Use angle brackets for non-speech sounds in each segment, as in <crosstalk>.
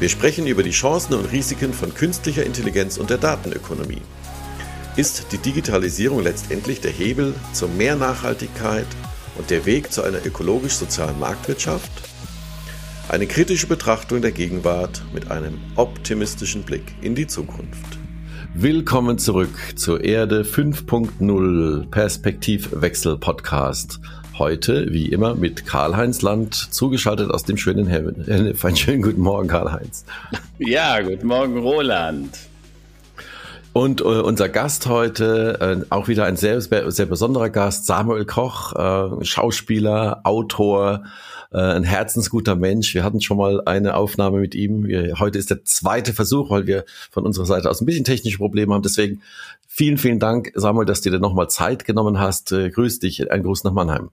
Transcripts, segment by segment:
Wir sprechen über die Chancen und Risiken von künstlicher Intelligenz und der Datenökonomie. Ist die Digitalisierung letztendlich der Hebel zu mehr Nachhaltigkeit und der Weg zu einer ökologisch-sozialen Marktwirtschaft? Eine kritische Betrachtung der Gegenwart mit einem optimistischen Blick in die Zukunft. Willkommen zurück zur Erde 5.0 Perspektivwechsel Podcast. Heute, wie immer, mit Karl-Heinz Land, zugeschaltet aus dem schönen Heaven. Einen schönen guten Morgen, Karl-Heinz. <laughs> Ja, guten Morgen, Roland. Und äh, unser Gast heute, äh, auch wieder ein sehr, sehr besonderer Gast, Samuel Koch, äh, Schauspieler, Autor, äh, ein herzensguter Mensch. Wir hatten schon mal eine Aufnahme mit ihm. Wir, heute ist der zweite Versuch, weil wir von unserer Seite aus ein bisschen technische Probleme haben. Deswegen vielen, vielen Dank, Samuel, dass du dir nochmal Zeit genommen hast. Äh, grüß dich, ein Gruß nach Mannheim.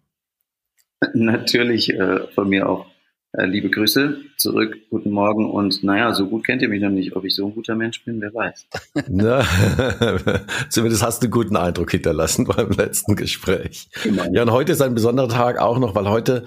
<laughs> Natürlich äh, von mir auch äh, liebe Grüße zurück, guten Morgen und naja, so gut kennt ihr mich noch nicht. Ob ich so ein guter Mensch bin, wer weiß. <laughs> Na, <laughs> zumindest hast du einen guten Eindruck hinterlassen beim letzten Gespräch. Genau. Ja, und heute ist ein besonderer Tag auch noch, weil heute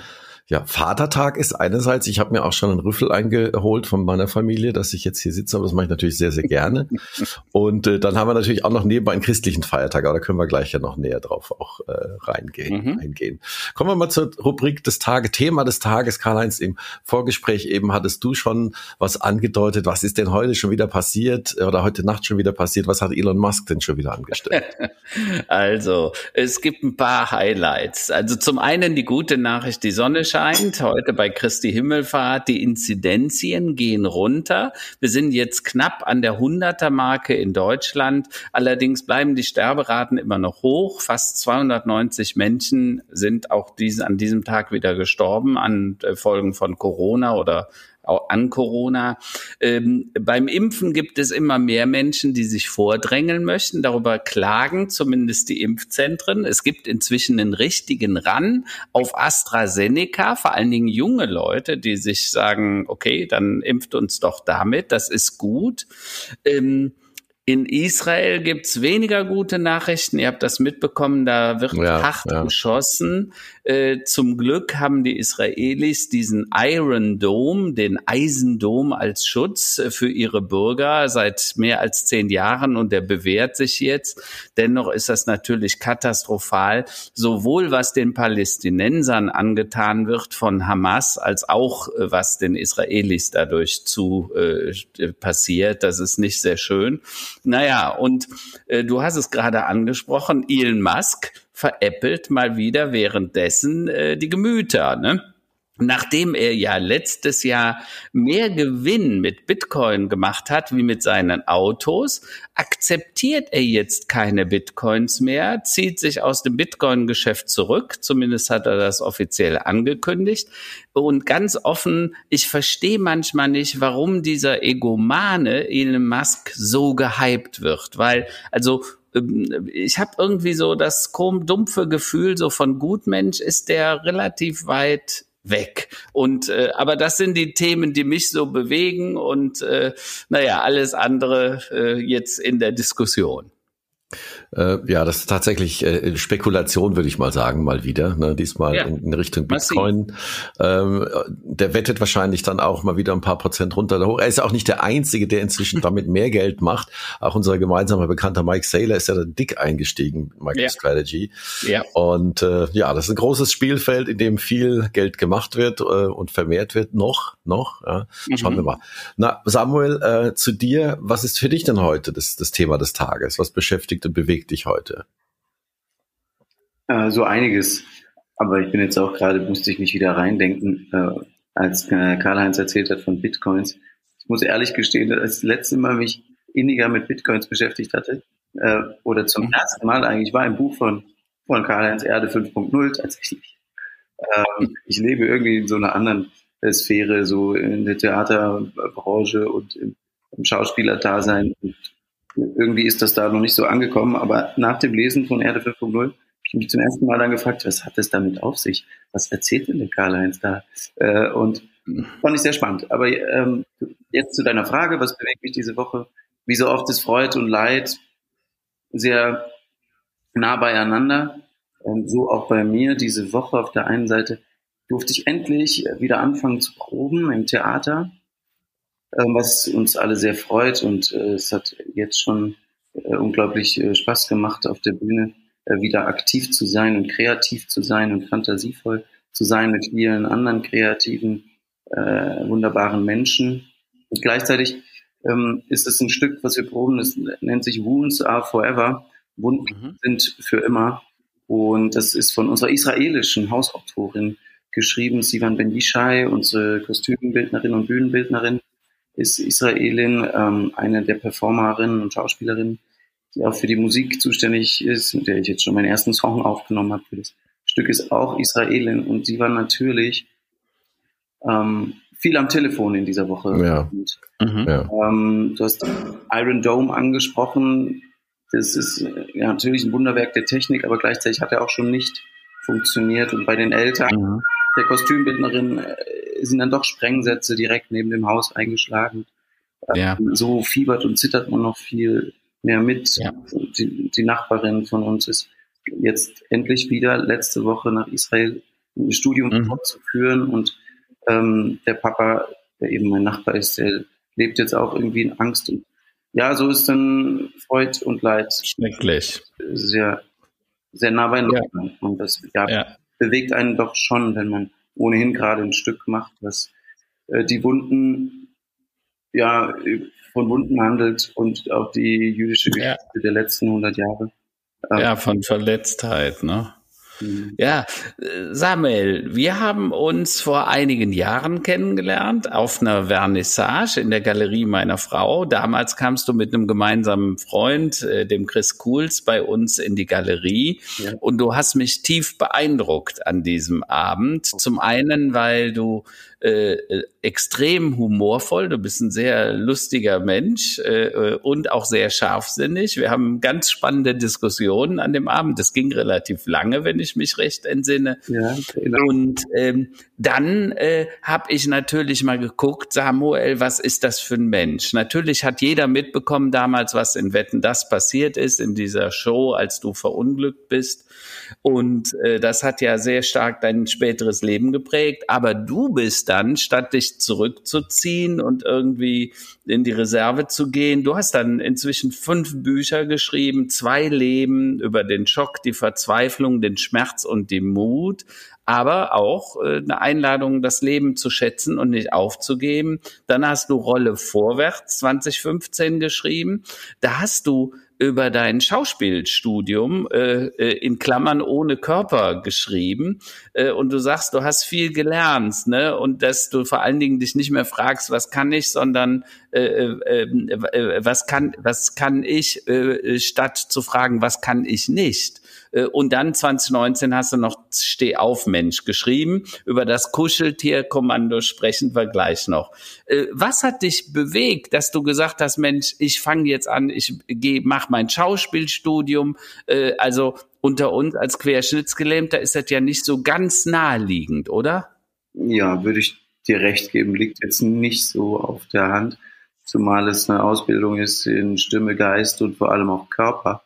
ja, Vatertag ist einerseits, ich habe mir auch schon einen Rüffel eingeholt von meiner Familie, dass ich jetzt hier sitze, aber das mache ich natürlich sehr, sehr gerne. <laughs> Und äh, dann haben wir natürlich auch noch nebenbei einen christlichen Feiertag, aber da können wir gleich ja noch näher drauf auch äh, reingehen, mhm. eingehen. Kommen wir mal zur Rubrik des Tages, Thema des Tages. Karl-Heinz, im Vorgespräch eben hattest du schon was angedeutet. Was ist denn heute schon wieder passiert oder heute Nacht schon wieder passiert? Was hat Elon Musk denn schon wieder angestellt? <laughs> also, es gibt ein paar Highlights. Also zum einen die gute Nachricht, die Sonne scheint scheint, heute bei Christi Himmelfahrt, die Inzidenzien gehen runter. Wir sind jetzt knapp an der 100er Marke in Deutschland. Allerdings bleiben die Sterberaten immer noch hoch. Fast 290 Menschen sind auch diese, an diesem Tag wieder gestorben an äh, Folgen von Corona oder an Corona. Ähm, beim Impfen gibt es immer mehr Menschen, die sich vordrängeln möchten. Darüber klagen zumindest die Impfzentren. Es gibt inzwischen einen richtigen Ran auf AstraZeneca, vor allen Dingen junge Leute, die sich sagen, okay, dann impft uns doch damit, das ist gut. Ähm, in Israel gibt's weniger gute Nachrichten. Ihr habt das mitbekommen, da wird ja, hart ja. geschossen. Äh, zum Glück haben die Israelis diesen Iron Dome, den Eisendom als Schutz äh, für ihre Bürger seit mehr als zehn Jahren und der bewährt sich jetzt. Dennoch ist das natürlich katastrophal, sowohl was den Palästinensern angetan wird von Hamas, als auch äh, was den Israelis dadurch zu äh, passiert. Das ist nicht sehr schön. Naja, und du hast es gerade angesprochen, Elon Musk veräppelt mal wieder währenddessen äh, die Gemüter. Ne? Nachdem er ja letztes Jahr mehr Gewinn mit Bitcoin gemacht hat wie mit seinen Autos, akzeptiert er jetzt keine Bitcoins mehr, zieht sich aus dem Bitcoin-Geschäft zurück, zumindest hat er das offiziell angekündigt. Und ganz offen, ich verstehe manchmal nicht, warum dieser Egomane Elon Musk so gehypt wird, weil also ich habe irgendwie so das dumpfe Gefühl, so von Gutmensch ist der relativ weit weg. Und äh, aber das sind die Themen, die mich so bewegen und äh, naja, alles andere äh, jetzt in der Diskussion. Äh, ja, das ist tatsächlich äh, Spekulation, würde ich mal sagen, mal wieder. Ne? Diesmal ja. in, in, Richtung Bitcoin. Ähm, der wettet wahrscheinlich dann auch mal wieder ein paar Prozent runter. Er ist auch nicht der Einzige, der inzwischen <laughs> damit mehr Geld macht. Auch unser gemeinsamer Bekannter Mike Saylor ist ja da dick eingestiegen, MicroStrategy. Ja. ja. Und äh, ja, das ist ein großes Spielfeld, in dem viel Geld gemacht wird äh, und vermehrt wird. Noch, noch. Ja. Schauen mhm. wir mal. Na, Samuel, äh, zu dir. Was ist für dich denn heute das, das Thema des Tages? Was beschäftigt und bewegt dich heute? Äh, so einiges. Aber ich bin jetzt auch gerade, musste ich mich wieder reindenken, äh, als äh, Karl-Heinz erzählt hat von Bitcoins. Ich muss ehrlich gestehen, als das letzte Mal mich inniger mit Bitcoins beschäftigt hatte, äh, oder zum mhm. ersten Mal eigentlich, war ein Buch von, von Karl-Heinz Erde 5.0 tatsächlich. Ähm, ich lebe irgendwie in so einer anderen Sphäre, so in der Theaterbranche und im, im Schauspielerdasein und irgendwie ist das da noch nicht so angekommen, aber nach dem Lesen von Erde 5.0 habe ich mich zum ersten Mal dann gefragt, was hat es damit auf sich? Was erzählt denn der Karl-Heinz da? Äh, und fand ich sehr spannend. Aber ähm, jetzt zu deiner Frage, was bewegt mich diese Woche? Wie so oft ist Freude und Leid sehr nah beieinander. Und so auch bei mir diese Woche auf der einen Seite durfte ich endlich wieder anfangen zu proben im Theater ähm, was uns alle sehr freut. Und äh, es hat jetzt schon äh, unglaublich äh, Spaß gemacht, auf der Bühne wieder aktiv zu sein und kreativ zu sein und fantasievoll zu sein mit vielen anderen kreativen, wunderbaren Menschen. Und gleichzeitig ähm, ist es ein Stück, was wir proben, das nennt sich Wounds Are Forever. Wunden mhm. sind für immer. Und das ist von unserer israelischen Hausautorin geschrieben, Sivan Ben Yishai, unsere Kostümbildnerin und Bühnenbildnerin ist Israelin, ähm, eine der Performerinnen und Schauspielerinnen, die auch für die Musik zuständig ist, mit der ich jetzt schon meinen ersten Song aufgenommen habe. Für das Stück ist auch Israelin und sie war natürlich ähm, viel am Telefon in dieser Woche. Ja. Und, mhm. ähm, du hast Iron Dome angesprochen. Das ist ja, natürlich ein Wunderwerk der Technik, aber gleichzeitig hat er auch schon nicht funktioniert. Und bei den Eltern mhm. Der Kostümbildnerin äh, sind dann doch Sprengsätze direkt neben dem Haus eingeschlagen. Ja. Ähm, so fiebert und zittert man noch viel mehr mit. Ja. Die, die, Nachbarin von uns ist jetzt endlich wieder letzte Woche nach Israel ein Studium mhm. fortzuführen und ähm, der Papa, der eben mein Nachbar ist, der lebt jetzt auch irgendwie in Angst. Und ja, so ist dann Freud und Leid. Schrecklich. Sehr, sehr nah beieinander. Ja. Und das ja, ja. Bewegt einen doch schon, wenn man ohnehin gerade ein Stück macht, was äh, die Wunden, ja, von Wunden handelt und auch die jüdische Geschichte ja. der letzten 100 Jahre. Ähm, ja, von Verletztheit, ne? Mhm. Ja, Samuel, wir haben uns vor einigen Jahren kennengelernt auf einer Vernissage in der Galerie meiner Frau. Damals kamst du mit einem gemeinsamen Freund, äh, dem Chris Kuhls, bei uns in die Galerie ja. und du hast mich tief beeindruckt an diesem Abend. Zum einen, weil du äh, äh, extrem humorvoll. Du bist ein sehr lustiger Mensch äh, äh, und auch sehr scharfsinnig. Wir haben ganz spannende Diskussionen an dem Abend. Das ging relativ lange, wenn ich mich recht entsinne. Ja, genau. Und ähm, dann äh, habe ich natürlich mal geguckt, Samuel, was ist das für ein Mensch? Natürlich hat jeder mitbekommen damals, was in Wetten das passiert ist in dieser Show, als du verunglückt bist. Und äh, das hat ja sehr stark dein späteres Leben geprägt. Aber du bist dann, statt dich zurückzuziehen und irgendwie in die Reserve zu gehen, du hast dann inzwischen fünf Bücher geschrieben, zwei Leben über den Schock, die Verzweiflung, den Schmerz und die Mut aber auch äh, eine Einladung, das Leben zu schätzen und nicht aufzugeben. Dann hast du Rolle vorwärts 2015 geschrieben. Da hast du über dein Schauspielstudium äh, äh, in Klammern ohne Körper geschrieben äh, und du sagst, du hast viel gelernt, ne? Und dass du vor allen Dingen dich nicht mehr fragst, was kann ich, sondern äh, äh, äh, was kann was kann ich, statt zu fragen, was kann ich nicht. Und dann 2019 hast du noch Steh auf Mensch geschrieben. Über das Kuscheltierkommando sprechen wir gleich noch. Was hat dich bewegt, dass du gesagt hast, Mensch, ich fange jetzt an, ich gehe, mach mein Schauspielstudium. Also unter uns als Querschnittsgelähmter ist das ja nicht so ganz naheliegend, oder? Ja, würde ich dir recht geben, liegt jetzt nicht so auf der Hand, zumal es eine Ausbildung ist in Stimme, Geist und vor allem auch Körper.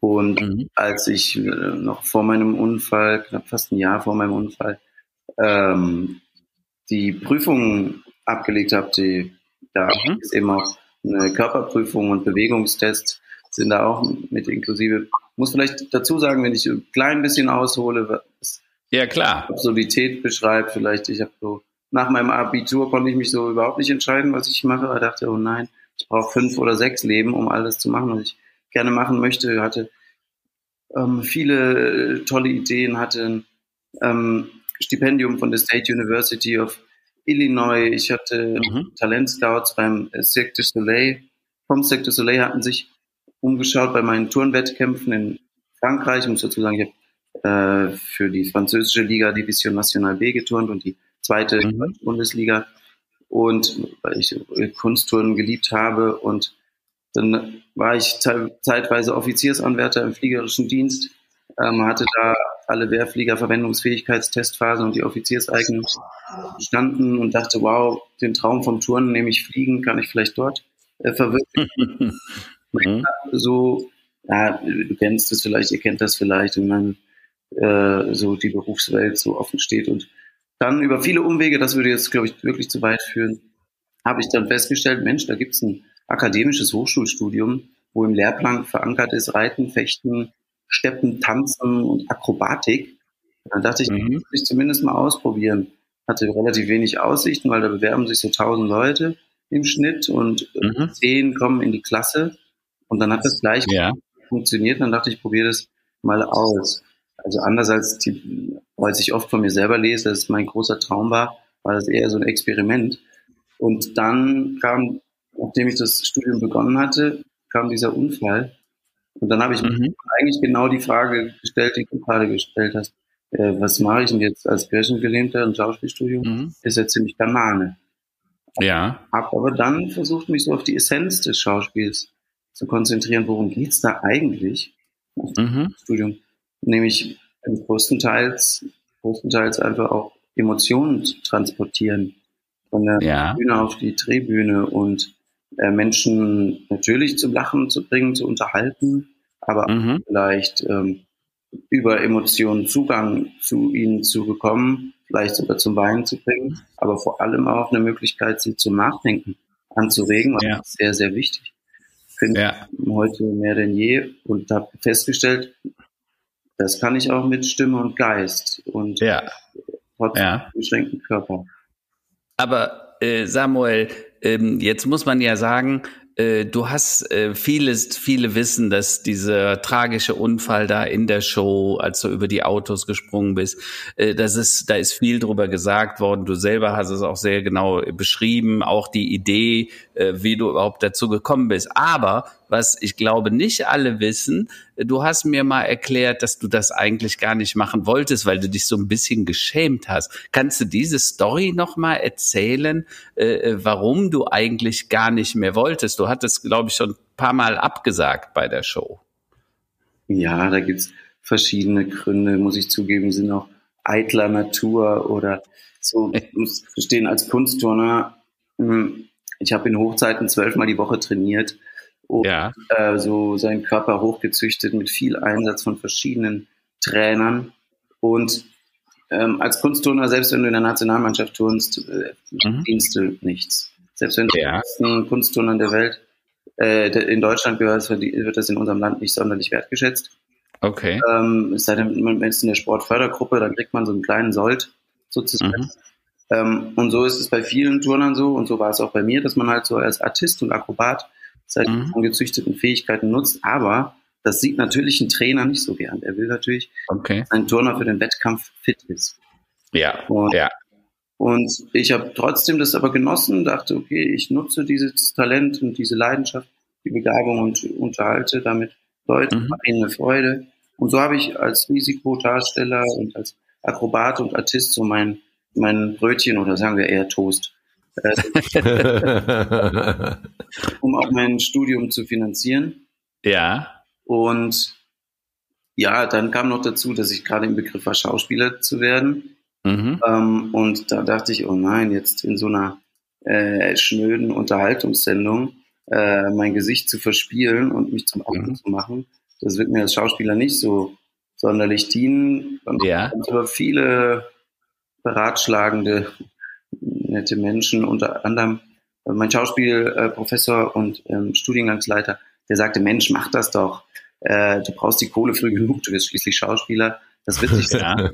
Und mhm. als ich äh, noch vor meinem Unfall, knapp fast ein Jahr vor meinem Unfall, ähm, die Prüfung abgelegt habe, die da mhm. ist eben auch eine Körperprüfung und Bewegungstest sind da auch mit inklusive. Muss vielleicht dazu sagen, wenn ich ein klein bisschen aushole, was ja klar Absurdität beschreibt, vielleicht ich habe so nach meinem Abitur konnte ich mich so überhaupt nicht entscheiden, was ich mache. Ich dachte, oh nein, ich brauche fünf oder sechs Leben, um alles zu machen, was ich gerne machen möchte. Hatte ähm, viele tolle Ideen, hatte ein ähm, Stipendium von der State University of Illinois. Ich hatte mhm. Talentscouts beim Cirque du Soleil. Vom Cirque du Soleil hatten sich umgeschaut bei meinen Turnwettkämpfen in Frankreich. Ich muss dazu sagen, ich habe äh, für die französische Liga Division Nationale B geturnt und die zweite mhm. Bundesliga. Und weil ich Kunstturnen geliebt habe und dann war ich zeitweise Offiziersanwärter im fliegerischen Dienst, ähm, hatte da alle Wehrflieger-Verwendungsfähigkeitstestphasen und die Offizierseignung bestanden und dachte, wow, den Traum vom Turnen, nämlich fliegen, kann ich vielleicht dort äh, verwirklichen. <laughs> mhm. So, ja, du kennst es vielleicht, ihr kennt das vielleicht, wenn man äh, so die Berufswelt so offen steht und dann über viele Umwege, das würde jetzt, glaube ich, wirklich zu weit führen, habe ich dann festgestellt, Mensch, da gibt es ein akademisches Hochschulstudium, wo im Lehrplan verankert ist Reiten, Fechten, Steppen, Tanzen und Akrobatik. Dann dachte ich, mhm. ich zumindest mal ausprobieren. Hatte relativ wenig Aussichten, weil da bewerben sich so tausend Leute im Schnitt und mhm. zehn kommen in die Klasse. Und dann hat das gleich ja. funktioniert. Dann dachte ich, probiere das mal aus. Also anders als die, als ich oft von mir selber lese, dass es mein großer Traum war, war das eher so ein Experiment. Und dann kam, nachdem ich das Studium begonnen hatte, kam dieser Unfall. Und dann habe ich mhm. eigentlich genau die Frage gestellt, die du gerade gestellt hast. Äh, was mache ich denn jetzt als Kirchengelähmter im Schauspielstudium? Mhm. Ist ja ziemlich Banane. Ja. Habe aber dann versucht, mich so auf die Essenz des Schauspiels zu konzentrieren. Worum geht's da eigentlich? Mhm. Studium. Nämlich größtenteils, größtenteils einfach auch Emotionen zu transportieren. Von der ja. Bühne auf die Drehbühne und äh, Menschen natürlich zum Lachen zu bringen, zu unterhalten, aber mhm. vielleicht ähm, über Emotionen Zugang zu ihnen zu bekommen, vielleicht sogar zum Weinen zu bringen, aber vor allem auch eine Möglichkeit, sie zum Nachdenken anzuregen, was ja. sehr, sehr wichtig. Finde ja. heute mehr denn je und habe festgestellt, das kann ich auch mit Stimme und Geist und ja. trotz ja. beschränkten Körper. Aber äh, Samuel, ähm, jetzt muss man ja sagen, äh, du hast äh, vieles, viele wissen, dass dieser tragische Unfall da in der Show, als du über die Autos gesprungen bist, äh, das ist, da ist viel drüber gesagt worden. Du selber hast es auch sehr genau beschrieben, auch die Idee, äh, wie du überhaupt dazu gekommen bist. Aber was ich glaube nicht alle wissen. Du hast mir mal erklärt, dass du das eigentlich gar nicht machen wolltest, weil du dich so ein bisschen geschämt hast. Kannst du diese Story noch mal erzählen, äh, warum du eigentlich gar nicht mehr wolltest? Du hattest, glaube ich, schon ein paar Mal abgesagt bei der Show. Ja, da gibt's verschiedene Gründe, muss ich zugeben, sind auch eitler Natur oder so. Ich muss verstehen, als Kunstturner, hm, ich habe in Hochzeiten zwölfmal die Woche trainiert und ja. äh, so seinen Körper hochgezüchtet mit viel Einsatz von verschiedenen Trainern. Und ähm, als Kunstturner, selbst wenn du in der Nationalmannschaft turnst, äh, mhm. dienst du nichts. Selbst wenn du ja. den Kunstturnern der Welt äh, in Deutschland gehört, wird das in unserem Land nicht sonderlich wertgeschätzt. Okay. Ähm, es sei denn, man ist in der Sportfördergruppe, dann kriegt man so einen kleinen Sold sozusagen. Mhm. Ähm, und so ist es bei vielen Turnern so und so war es auch bei mir, dass man halt so als Artist und Akrobat seine mhm. gezüchteten Fähigkeiten nutzt. Aber das sieht natürlich ein Trainer nicht so gern. Er will natürlich, okay. dass ein Turner für den Wettkampf fit ist. Ja, und, ja. Und ich habe trotzdem das aber genossen, dachte, okay, ich nutze dieses Talent und diese Leidenschaft, die Begabung und unterhalte damit Leute, mhm. mache ihnen eine Freude. Und so habe ich als Risikodarsteller und als Akrobat und Artist so mein, mein Brötchen oder sagen wir eher Toast <laughs> um auch mein Studium zu finanzieren. Ja. Und ja, dann kam noch dazu, dass ich gerade im Begriff war, Schauspieler zu werden. Mhm. Ähm, und da dachte ich, oh nein, jetzt in so einer äh, schnöden Unterhaltungssendung äh, mein Gesicht zu verspielen und mich zum Auto mhm. zu machen, Das wird mir als Schauspieler nicht so sonderlich dienen. Und Ja. aber viele beratschlagende, nette Menschen, unter anderem äh, mein Schauspielprofessor und ähm, Studiengangsleiter, der sagte, Mensch, mach das doch. Äh, du brauchst die Kohle früh genug, du wirst schließlich Schauspieler. Das wird sich, <laughs> Ja.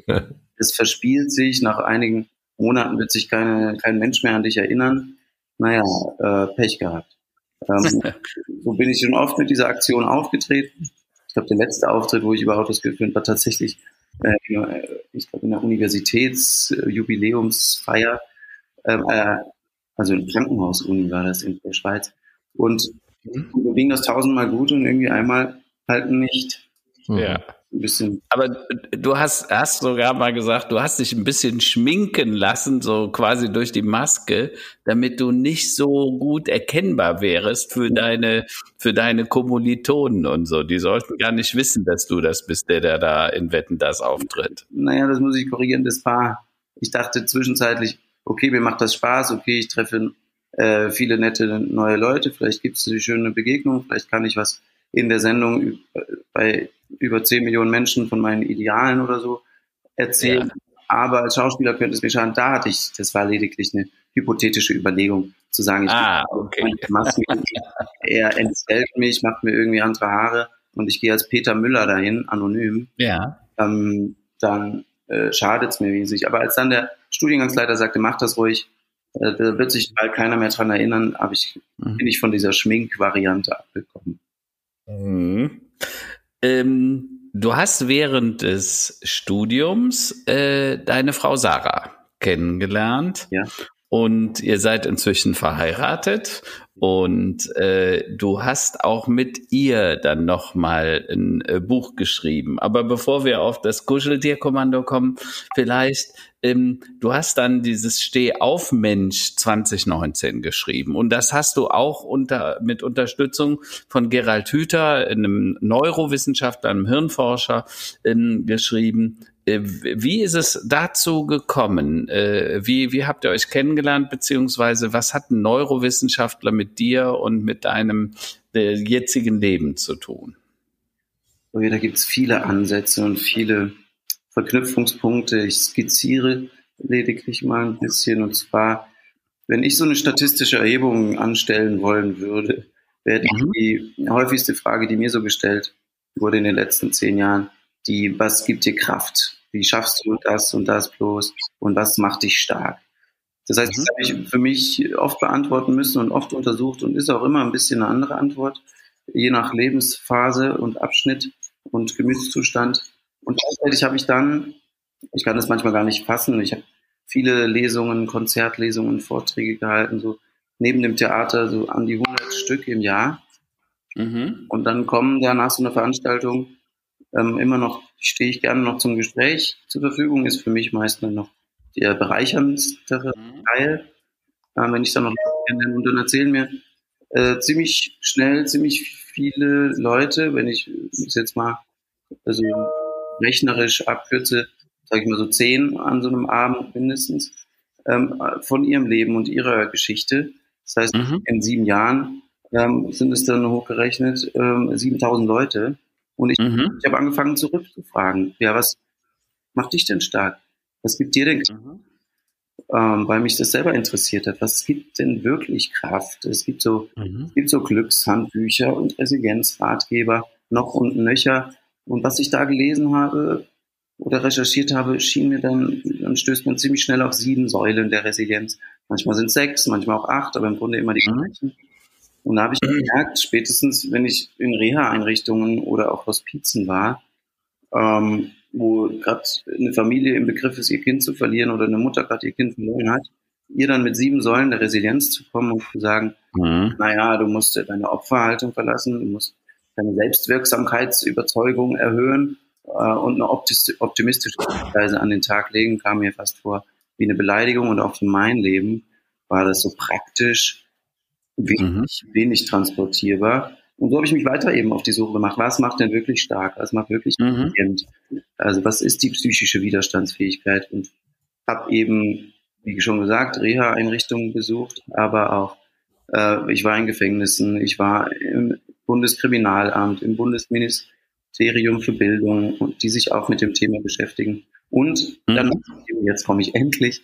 es verspielt sich, nach einigen Monaten wird sich keine, kein Mensch mehr an dich erinnern. Naja, äh, Pech gehabt. Ähm, <laughs> so bin ich schon oft mit dieser Aktion aufgetreten. Ich glaube, der letzte Auftritt, wo ich über Autos geführt war, tatsächlich, äh, ich glaube, in der Universitätsjubiläumsfeier, ähm, äh, also im Krankenhaus-Uni war das in der Schweiz. Und mir ging das tausendmal gut und irgendwie einmal halt nicht. ja. Ein bisschen Aber du hast, hast sogar mal gesagt, du hast dich ein bisschen schminken lassen, so quasi durch die Maske, damit du nicht so gut erkennbar wärst für deine, für deine Kommilitonen und so. Die sollten gar nicht wissen, dass du das bist, der, der da in Wetten das auftritt. naja, das muss ich korrigieren, das war, ich dachte zwischenzeitlich, okay, mir macht das Spaß, okay, ich treffe äh, viele nette neue Leute, vielleicht gibt es eine schöne Begegnung, vielleicht kann ich was in der Sendung bei über 10 Millionen Menschen von meinen Idealen oder so erzählen. Aber als Schauspieler könnte es mir schaden, da hatte ich, das war lediglich eine hypothetische Überlegung, zu sagen, ich Ah, okay. Er entstellt mich, macht mir irgendwie andere Haare und ich gehe als Peter Müller dahin, anonym Ja. ähm, dann äh, schadet es mir wesentlich. Aber als dann der Studiengangsleiter sagte, mach das ruhig, äh, da wird sich bald keiner mehr dran erinnern, habe ich, Mhm. bin ich von dieser Schminkvariante abgekommen. Mhm. Ähm, du hast während des Studiums äh, deine Frau Sarah kennengelernt. Ja. Und ihr seid inzwischen verheiratet und äh, du hast auch mit ihr dann noch mal ein äh, Buch geschrieben. Aber bevor wir auf das Kuscheltierkommando kommen, vielleicht ähm, du hast dann dieses Steh auf Mensch 2019 geschrieben und das hast du auch unter mit Unterstützung von Gerald Hüther, einem Neurowissenschaftler, einem Hirnforscher ähm, geschrieben. Äh, Wie ist es dazu gekommen? Äh, Wie, wie habt ihr euch kennengelernt, beziehungsweise was hat ein Neurowissenschaftler mit dir und mit deinem äh, jetzigen Leben zu tun? Ja, da gibt es viele Ansätze und viele Verknüpfungspunkte. Ich skizziere lediglich mal ein bisschen. Und zwar, wenn ich so eine statistische Erhebung anstellen wollen würde, wäre Mhm. die häufigste Frage, die mir so gestellt wurde in den letzten zehn Jahren, die, was gibt dir Kraft? Wie schaffst du das und das bloß? Und was macht dich stark? Das heißt, das habe ich für mich oft beantworten müssen und oft untersucht und ist auch immer ein bisschen eine andere Antwort, je nach Lebensphase und Abschnitt und Gemütszustand. Und gleichzeitig habe ich dann, ich kann das manchmal gar nicht fassen, ich habe viele Lesungen, Konzertlesungen, Vorträge gehalten, so neben dem Theater so an die 100 Stück im Jahr. Mhm. Und dann kommen da nach so einer Veranstaltung ähm, immer noch, stehe ich gerne noch zum Gespräch zur Verfügung, ist für mich meist dann noch der bereicherndste Teil, äh, wenn ich dann noch Leute kenne. und dann erzählen mir äh, ziemlich schnell ziemlich viele Leute, wenn ich jetzt mal also rechnerisch abkürze, sage ich mal so zehn an so einem Abend mindestens, ähm, von ihrem Leben und ihrer Geschichte. Das heißt, Mhm. in sieben Jahren ähm, sind es dann hochgerechnet ähm, 7000 Leute. Und ich, Mhm. ich habe angefangen zurückzufragen, ja, was macht dich denn stark? Was gibt dir denn Mhm. ähm, weil mich das selber interessiert hat. Was gibt denn wirklich Kraft? Es gibt so, Mhm. es gibt so Glückshandbücher und Resilienzratgeber noch und nöcher. Und was ich da gelesen habe oder recherchiert habe, schien mir dann, dann stößt man ziemlich schnell auf sieben Säulen der Resilienz. Manchmal sind es sechs, manchmal auch acht, aber im Grunde immer die Mhm. gleichen. Und da habe ich gemerkt, spätestens wenn ich in Reha-Einrichtungen oder auch Hospizen war, ähm, wo gerade eine Familie im Begriff ist, ihr Kind zu verlieren oder eine Mutter gerade ihr Kind verloren hat, ihr dann mit sieben Säulen der Resilienz zu kommen und zu sagen, Mhm. naja, du musst deine Opferhaltung verlassen, du musst deine Selbstwirksamkeitsüberzeugung erhöhen äh, und eine optimistische Weise an den Tag legen, kam mir fast vor wie eine Beleidigung und auch für mein Leben war das so praktisch wenig, wenig transportierbar. Und so habe ich mich weiter eben auf die Suche gemacht. Was macht denn wirklich stark? Was macht wirklich Mhm. Also was ist die psychische Widerstandsfähigkeit? Und habe eben, wie schon gesagt, Reha-Einrichtungen besucht, aber auch äh, ich war in Gefängnissen, ich war im Bundeskriminalamt, im Ministerium für Bildung und die sich auch mit dem Thema beschäftigen. Und mhm. dann, jetzt komme ich endlich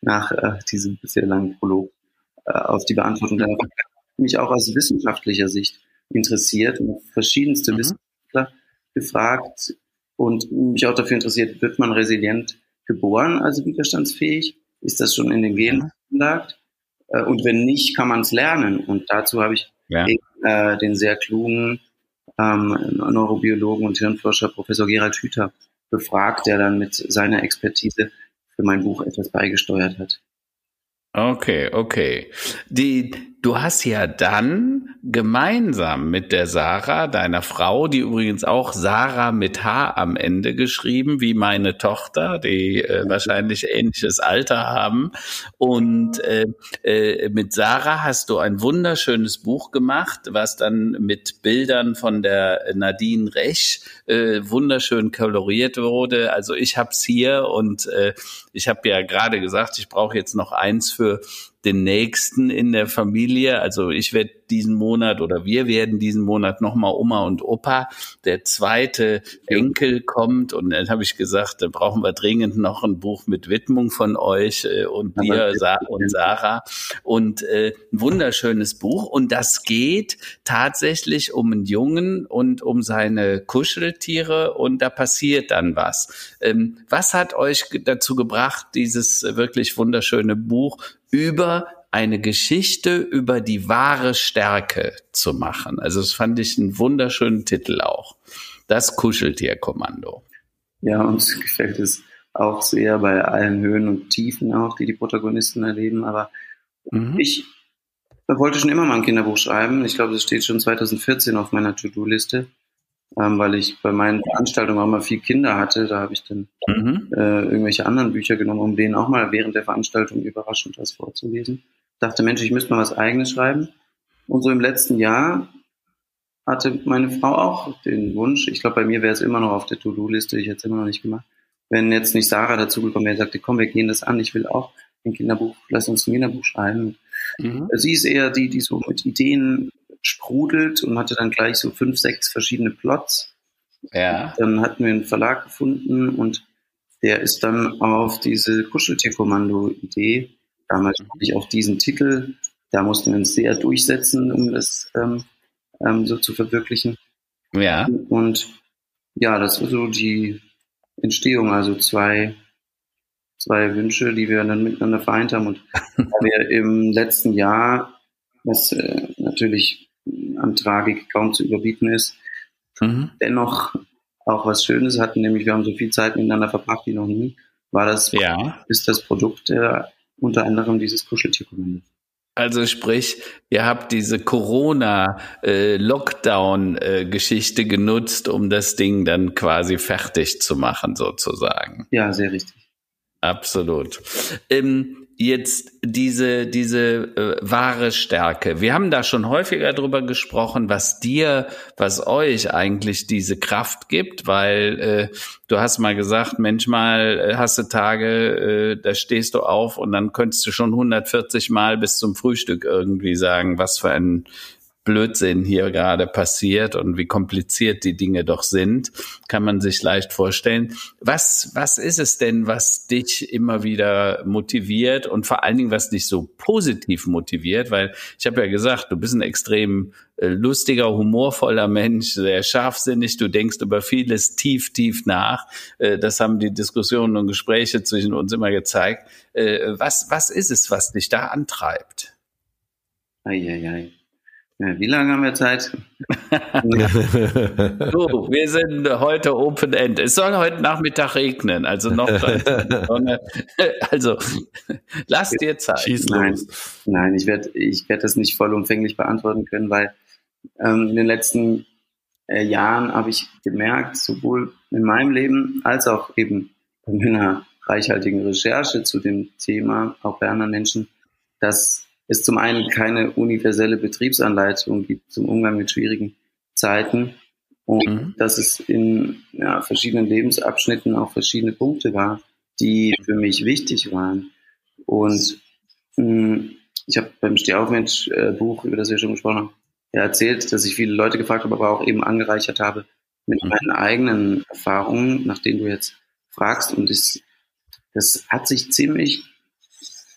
nach äh, diesem sehr langen Prolog äh, auf die Beantwortung der Frage, mich auch aus wissenschaftlicher Sicht interessiert und verschiedenste mhm. Wissenschaftler gefragt und mich auch dafür interessiert, wird man resilient geboren, also widerstandsfähig? Ist das schon in den Genen veranlagt? Äh, und wenn nicht, kann man es lernen. Und dazu habe ich ja. den, äh, den sehr klugen ähm, Neurobiologen und Hirnforscher Professor Gerald Hüther befragt, der dann mit seiner Expertise für mein Buch etwas beigesteuert hat. Okay, okay. Die, du hast ja dann gemeinsam mit der Sarah, deiner Frau, die übrigens auch Sarah mit H am Ende geschrieben, wie meine Tochter, die äh, wahrscheinlich ähnliches Alter haben. Und äh, äh, mit Sarah hast du ein wunderschönes Buch gemacht, was dann mit Bildern von der Nadine Rech äh, wunderschön koloriert wurde. Also ich hab's hier und äh, ich habe ja gerade gesagt, ich brauche jetzt noch eins für den nächsten in der Familie. Also ich werde diesen Monat oder wir werden diesen Monat nochmal Oma und Opa. Der zweite Enkel kommt und dann habe ich gesagt, da brauchen wir dringend noch ein Buch mit Widmung von euch äh, und dir Sa und Sarah und äh, ein wunderschönes Buch und das geht tatsächlich um einen Jungen und um seine Kuscheltiere und da passiert dann was. Ähm, was hat euch dazu gebracht, dieses wirklich wunderschöne Buch über eine Geschichte über die wahre Stärke zu machen. Also das fand ich einen wunderschönen Titel auch. Das Kuscheltierkommando. Ja, uns gefällt es auch sehr bei allen Höhen und Tiefen auch, die die Protagonisten erleben. Aber mhm. ich wollte schon immer mal ein Kinderbuch schreiben. Ich glaube, das steht schon 2014 auf meiner To-Do-Liste, ähm, weil ich bei meinen Veranstaltungen auch mal viel Kinder hatte. Da habe ich dann mhm. äh, irgendwelche anderen Bücher genommen, um denen auch mal während der Veranstaltung überraschend was vorzulesen dachte, Mensch, ich müsste mal was eigenes schreiben. Und so im letzten Jahr hatte meine Frau auch den Wunsch, ich glaube, bei mir wäre es immer noch auf der To-Do-Liste, ich hätte es immer noch nicht gemacht, wenn jetzt nicht Sarah dazugekommen wäre, sagte, komm, wir gehen das an, ich will auch ein Kinderbuch, lass uns ein Kinderbuch schreiben. Mhm. Sie ist eher die, die so mit Ideen sprudelt und hatte dann gleich so fünf, sechs verschiedene Plots. Ja. Dann hatten wir einen Verlag gefunden und der ist dann auf diese Kuscheltierkommando-Idee damals ich auch diesen Titel. Da mussten wir uns sehr durchsetzen, um das ähm, ähm, so zu verwirklichen. Ja. Und ja, das war so die Entstehung, also zwei, zwei Wünsche, die wir dann miteinander vereint haben. Und <laughs> da wir im letzten Jahr, was äh, natürlich an Tragik kaum zu überbieten ist, mhm. dennoch auch was Schönes hatten, nämlich wir haben so viel Zeit miteinander verbracht wie noch nie, war das, ja. ist das Produkt der unter anderem dieses Kuscheltierkommando. Also sprich, ihr habt diese Corona-Lockdown-Geschichte äh, genutzt, um das Ding dann quasi fertig zu machen, sozusagen. Ja, sehr richtig. Absolut. Ähm, jetzt diese, diese äh, wahre Stärke. Wir haben da schon häufiger drüber gesprochen, was dir, was euch eigentlich diese Kraft gibt, weil äh, du hast mal gesagt, manchmal äh, hast du Tage, äh, da stehst du auf und dann könntest du schon 140 Mal bis zum Frühstück irgendwie sagen, was für ein Blödsinn hier gerade passiert und wie kompliziert die Dinge doch sind, kann man sich leicht vorstellen. Was, was ist es denn, was dich immer wieder motiviert und vor allen Dingen, was dich so positiv motiviert? Weil ich habe ja gesagt, du bist ein extrem äh, lustiger, humorvoller Mensch, sehr scharfsinnig, du denkst über vieles tief, tief nach. Äh, das haben die Diskussionen und Gespräche zwischen uns immer gezeigt. Äh, was, was ist es, was dich da antreibt? Eieiei. Ei, ei. Wie lange haben wir Zeit? <laughs> so, wir sind heute Open End. Es soll heute Nachmittag regnen, also noch. <laughs> also lass dir Zeit. Schieß nein, nein, ich werde ich werd das nicht vollumfänglich beantworten können, weil ähm, in den letzten äh, Jahren habe ich gemerkt, sowohl in meinem Leben als auch eben bei meiner reichhaltigen Recherche zu dem Thema, auch bei anderen Menschen, dass es zum einen keine universelle Betriebsanleitung gibt zum Umgang mit schwierigen Zeiten und mhm. dass es in ja, verschiedenen Lebensabschnitten auch verschiedene Punkte war, die für mich wichtig waren. Und mh, hm, ich habe beim Stehaufmensch-Buch, über das wir schon gesprochen haben, ja, erzählt, dass ich viele Leute gefragt habe, aber auch eben angereichert habe mit mhm. meinen eigenen Erfahrungen, nach denen du jetzt fragst. Und das, das hat sich ziemlich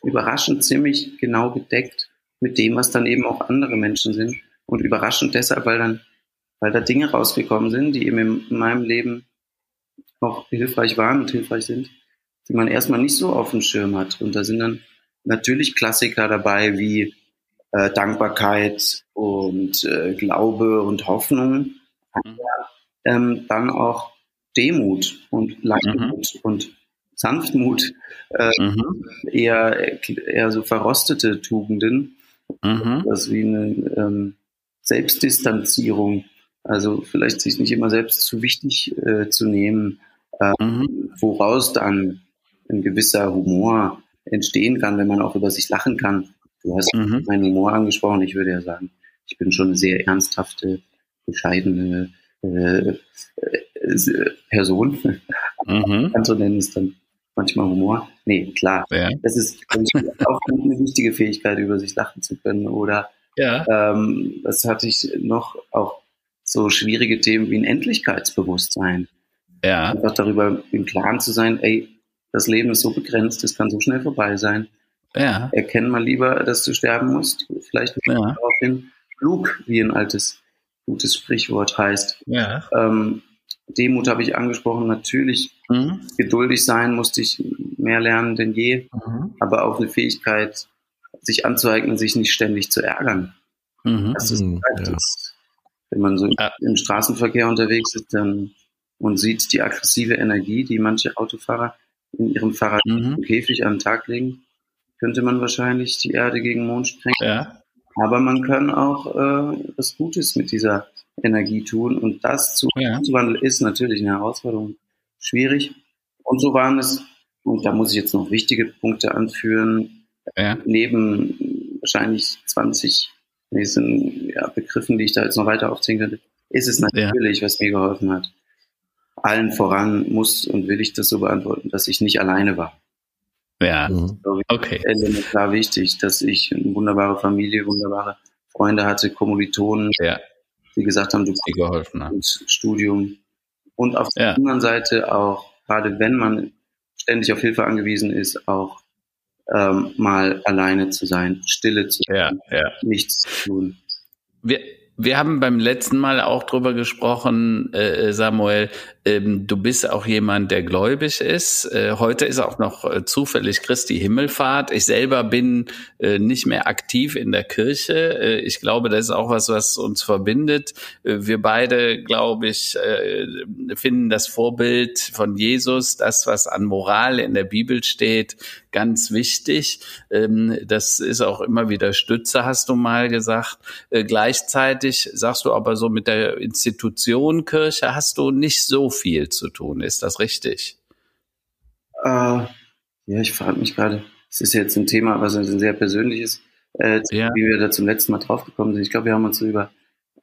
überraschend, ziemlich genau gedeckt mit dem, was dann eben auch andere Menschen sind. Und überraschend deshalb, weil dann, weil da Dinge rausgekommen sind, die eben in meinem Leben auch hilfreich waren und hilfreich sind, die man erstmal nicht so auf dem Schirm hat. Und da sind dann natürlich Klassiker dabei wie äh, Dankbarkeit und äh, Glaube und Hoffnung. Mhm. Ähm, dann auch Demut und Langmut mhm. und Sanftmut, äh, mhm. eher, eher so verrostete Tugenden, mhm. das wie eine ähm, Selbstdistanzierung, also vielleicht sich nicht immer selbst zu wichtig äh, zu nehmen, äh, mhm. woraus dann ein gewisser Humor entstehen kann, wenn man auch über sich lachen kann. Du hast mhm. meinen Humor angesprochen. Ich würde ja sagen, ich bin schon eine sehr ernsthafte, bescheidene äh, äh, Person. Mhm. Kannst du nennen es dann manchmal Humor? Nee, klar. Ja. Das ist <laughs> auch eine wichtige Fähigkeit, über sich lachen zu können. Oder ja. ähm, das hatte ich noch auch so schwierige Themen wie ein Endlichkeitsbewusstsein. Ja. Einfach darüber im Klaren zu sein, ey, das Leben ist so begrenzt, es kann so schnell vorbei sein. Ja. Erkenn mal lieber, dass du sterben musst. Vielleicht ja. daraufhin klug, wie ein altes, gutes Sprichwort heißt. Ja. Ähm, Demut habe ich angesprochen. Natürlich, mhm. geduldig sein musste ich mehr lernen denn je, mhm. aber auch eine Fähigkeit, sich anzueignen, sich nicht ständig zu ärgern. Mhm. Das ist, mhm. halt ja. das, wenn man so ja. im Straßenverkehr unterwegs ist dann, und sieht die aggressive Energie, die manche Autofahrer in ihrem Fahrrad mhm. Käfig an den Tag legen, könnte man wahrscheinlich die Erde gegen den Mond sprengen. Ja. Aber man kann auch äh, was Gutes mit dieser Energie tun und das zu ja. wandeln ist natürlich eine Herausforderung, schwierig. Und so waren es, und da muss ich jetzt noch wichtige Punkte anführen, ja. neben wahrscheinlich 20 nächsten ja, Begriffen, die ich da jetzt noch weiter aufzählen könnte, ist es natürlich, ja. was mir geholfen hat. Allen voran muss und will ich das so beantworten, dass ich nicht alleine war. Ja, mhm. okay. Elementar wichtig, dass ich eine wunderbare Familie, wunderbare Freunde hatte, Kommilitonen, ja. Die gesagt haben, du die geholfen haben. Studium. Und auf ja. der anderen Seite auch, gerade wenn man ständig auf Hilfe angewiesen ist, auch ähm, mal alleine zu sein, stille zu sein, ja, ja. nichts zu tun. Wir, wir haben beim letzten Mal auch drüber gesprochen, äh, Samuel, ähm, du bist auch jemand, der gläubig ist. Äh, heute ist auch noch äh, zufällig Christi Himmelfahrt. Ich selber bin äh, nicht mehr aktiv in der Kirche. Äh, ich glaube, das ist auch was, was uns verbindet. Äh, wir beide, glaube ich, äh, finden das Vorbild von Jesus, das, was an Moral in der Bibel steht, ganz wichtig. Ähm, das ist auch immer wieder Stütze, hast du mal gesagt. Gleichzeitig sagst du aber so mit der Institution Kirche hast du nicht so viel zu tun. Ist das richtig? Äh, ja, ich frage mich gerade, es ist jetzt ein Thema, was ein sehr persönliches, äh, ja. wie wir da zum letzten Mal draufgekommen sind. Ich glaube, wir haben uns so über,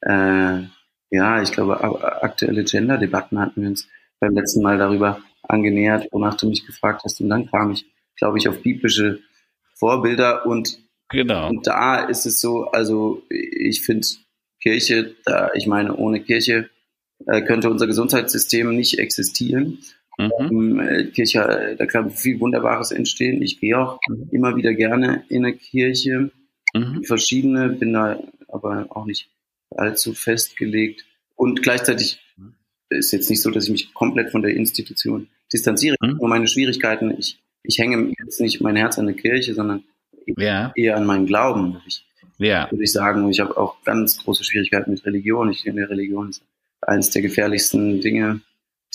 äh, ja, ich glaube, aktuelle Gender-Debatten hatten wir uns beim letzten Mal darüber angenähert, wonach du mich gefragt hast. Und dann kam ich, glaube ich, auf biblische Vorbilder und, genau. und da ist es so, also ich finde Kirche, da, ich meine, ohne Kirche äh, könnte unser Gesundheitssystem nicht existieren. Mhm. Ähm, äh, Kirche, äh, da kann viel Wunderbares entstehen. Ich gehe auch mhm. immer wieder gerne in eine Kirche, mhm. verschiedene, bin da aber auch nicht allzu festgelegt. Und gleichzeitig ist jetzt nicht so, dass ich mich komplett von der Institution distanziere. Mhm. Nur meine Schwierigkeiten, ich, ich hänge jetzt nicht mein Herz an der Kirche, sondern ja. eher an meinem Glauben. Ich, ja. Würde ich sagen, ich habe auch ganz große Schwierigkeiten mit Religion. Ich in der Religion ist eines der gefährlichsten Dinge,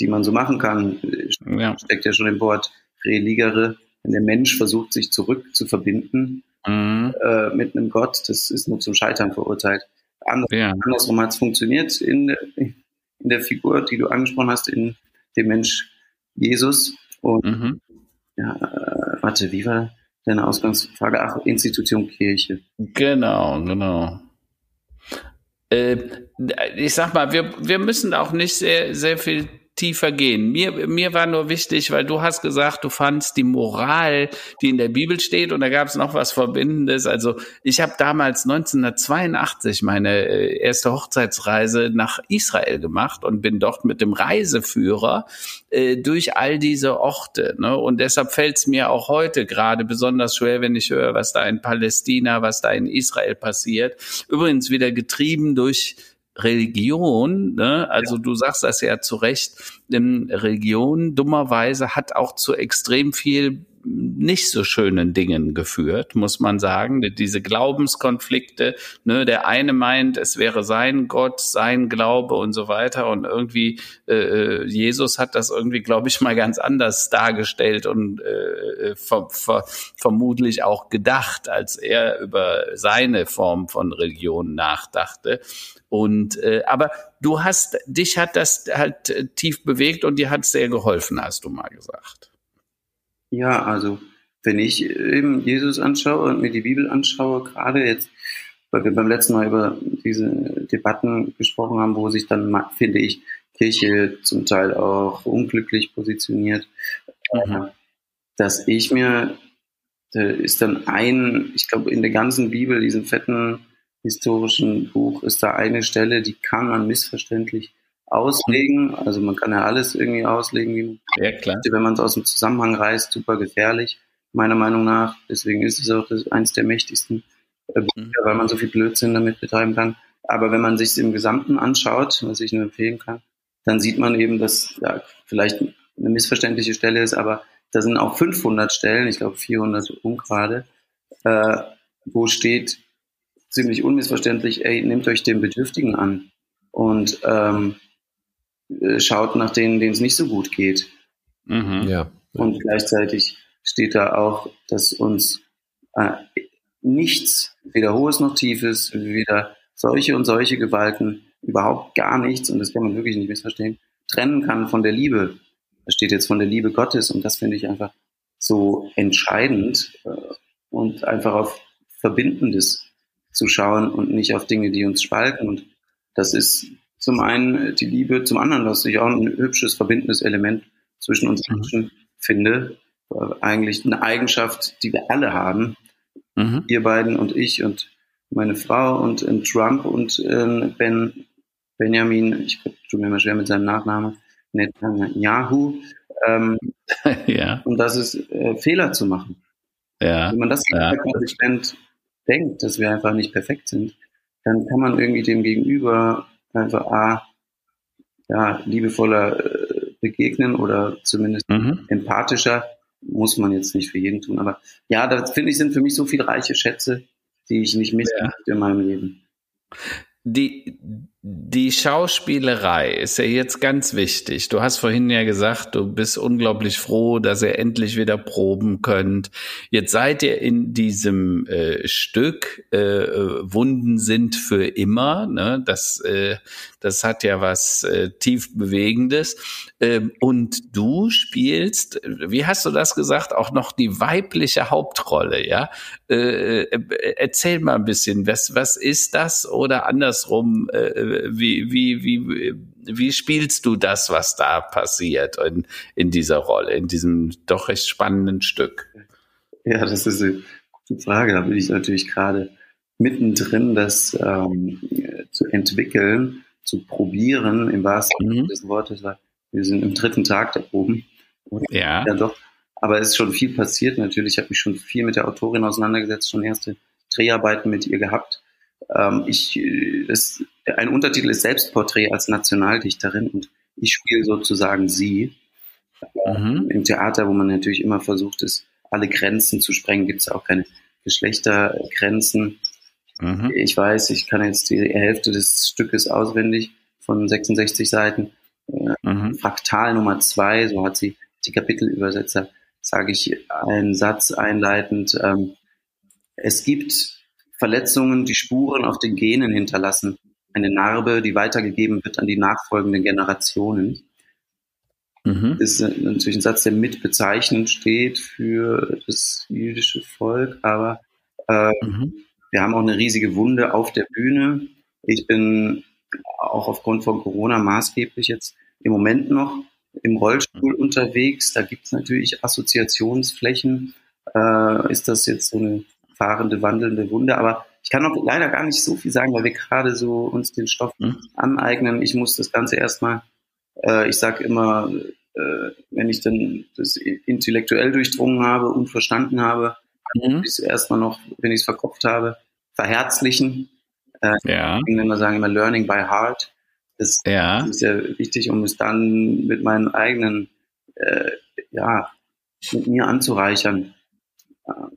die man so machen kann. Ja. Steckt ja schon im Wort Religere. Wenn der Mensch versucht, sich zurück zu verbinden mhm. äh, mit einem Gott, das ist nur zum Scheitern verurteilt. Anders, ja. Andersrum hat es funktioniert in, in der Figur, die du angesprochen hast, in dem Mensch Jesus. Und mhm. ja, äh, warte, wie war deine Ausgangsfrage? Ach, Institution Kirche. Genau, genau. Äh, ich sag mal, wir, wir müssen auch nicht sehr, sehr viel tiefer gehen. Mir, mir war nur wichtig, weil du hast gesagt, du fandst die Moral, die in der Bibel steht, und da gab es noch was Verbindendes. Also ich habe damals 1982 meine äh, erste Hochzeitsreise nach Israel gemacht und bin dort mit dem Reiseführer äh, durch all diese Orte. Ne? Und deshalb fällt es mir auch heute gerade besonders schwer, wenn ich höre, was da in Palästina, was da in Israel passiert. Übrigens wieder getrieben durch Religion, ne? also ja. du sagst das ja zu Recht, Religion dummerweise hat auch zu extrem viel nicht so schönen Dingen geführt, muss man sagen. Diese Glaubenskonflikte, ne, der eine meint, es wäre sein Gott, sein Glaube und so weiter. Und irgendwie, äh, äh Jesus hat das irgendwie, glaube ich, mal ganz anders dargestellt und äh, äh, ver ver vermutlich auch gedacht, als er über seine Form von Religion nachdachte. Und äh, aber du hast, dich hat das halt äh, tief bewegt und dir hat es sehr geholfen, hast du mal gesagt. Ja, also wenn ich eben Jesus anschaue und mir die Bibel anschaue, gerade jetzt, weil wir beim letzten Mal über diese Debatten gesprochen haben, wo sich dann, finde ich, Kirche zum Teil auch unglücklich positioniert, mhm. dass ich mir, da ist dann ein, ich glaube, in der ganzen Bibel, diesem fetten historischen Buch, ist da eine Stelle, die kann man missverständlich auslegen. Also man kann ja alles irgendwie auslegen, wie man ja, klar. wenn man es aus dem Zusammenhang reißt, super gefährlich, meiner Meinung nach. Deswegen ist es auch eins der mächtigsten äh, Bücher, mhm. weil man so viel Blödsinn damit betreiben kann. Aber wenn man sich im Gesamten anschaut, was ich nur empfehlen kann, dann sieht man eben, dass ja, vielleicht eine missverständliche Stelle ist, aber da sind auch 500 Stellen, ich glaube 400 ungerade, äh, wo steht ziemlich unmissverständlich, ey, nehmt euch den Bedürftigen an. Und ähm, äh, schaut nach denen, denen es nicht so gut geht. Mhm. Ja. Und gleichzeitig steht da auch, dass uns äh, nichts, weder hohes noch tiefes, weder solche und solche Gewalten, überhaupt gar nichts, und das kann man wirklich nicht missverstehen, trennen kann von der Liebe. Da steht jetzt von der Liebe Gottes und das finde ich einfach so entscheidend äh, und einfach auf Verbindendes zu schauen und nicht auf Dinge, die uns spalten. Und das ist zum einen die Liebe, zum anderen, was ich auch ein hübsches, verbindendes Element zwischen uns mhm. Menschen finde. Eigentlich eine Eigenschaft, die wir alle haben. Mhm. Ihr beiden und ich und meine Frau und in Trump und in Ben, Benjamin, ich tue mir mal schwer mit seinem Nachnamen, Netanyahu. Ähm, <laughs> ja. Und das ist äh, Fehler zu machen. Ja. Wenn man das ja. konsequent denkt, dass wir einfach nicht perfekt sind, dann kann man irgendwie dem Gegenüber einfach A, ja, liebevoller äh, begegnen oder zumindest mhm. empathischer. Muss man jetzt nicht für jeden tun. Aber ja, da finde ich, sind für mich so viele reiche Schätze, die ich nicht missen ja. in meinem Leben. Die, die Schauspielerei ist ja jetzt ganz wichtig. Du hast vorhin ja gesagt, du bist unglaublich froh, dass ihr endlich wieder proben könnt. Jetzt seid ihr in diesem äh, Stück äh, Wunden sind für immer. Ne? Das, äh, das hat ja was äh, tief Bewegendes. Ähm, und du spielst, wie hast du das gesagt, auch noch die weibliche Hauptrolle. Ja, äh, äh, erzähl mal ein bisschen, was was ist das oder andersrum? Äh, wie, wie, wie, wie spielst du das, was da passiert in, in dieser Rolle, in diesem doch recht spannenden Stück? Ja, das ist eine gute Frage. Da bin ich natürlich gerade mittendrin, das ähm, zu entwickeln, zu probieren, im wahrsten Sinne mhm. des Wortes. Wir sind im dritten Tag der Proben. Ja. ja doch. Aber es ist schon viel passiert natürlich. Ich habe mich schon viel mit der Autorin auseinandergesetzt, schon erste Dreharbeiten mit ihr gehabt. Ähm, ich, äh, das, ein Untertitel ist Selbstporträt als Nationaldichterin und ich spiele sozusagen sie. Mhm. Im Theater, wo man natürlich immer versucht ist, alle Grenzen zu sprengen, gibt es auch keine Geschlechtergrenzen. Mhm. Ich weiß, ich kann jetzt die Hälfte des Stückes auswendig von 66 Seiten. Äh, mhm. Fraktal Nummer zwei, so hat sie die Kapitelübersetzer, sage ich einen Satz einleitend. Ähm, es gibt Verletzungen, die Spuren auf den Genen hinterlassen. Eine Narbe, die weitergegeben wird an die nachfolgenden Generationen. Mhm. Das ist natürlich ein Satz, der mitbezeichnend steht für das jüdische Volk, aber äh, mhm. wir haben auch eine riesige Wunde auf der Bühne. Ich bin auch aufgrund von Corona maßgeblich jetzt im Moment noch im Rollstuhl unterwegs. Da gibt es natürlich Assoziationsflächen. Äh, ist das jetzt so eine fahrende, wandelnde Wunde? Aber ich kann auch leider gar nicht so viel sagen, weil wir gerade so uns den Stoff mhm. aneignen. Ich muss das Ganze erstmal, äh, ich sage immer, äh, wenn ich dann das intellektuell durchdrungen habe und verstanden habe, mhm. ich erstmal noch, wenn ich es verkopft habe, verherzlichen. Äh, ja. Engländer sagen immer Learning by Heart. Das, ja. ist ja wichtig, um es dann mit meinen eigenen, äh, ja, mit mir anzureichern.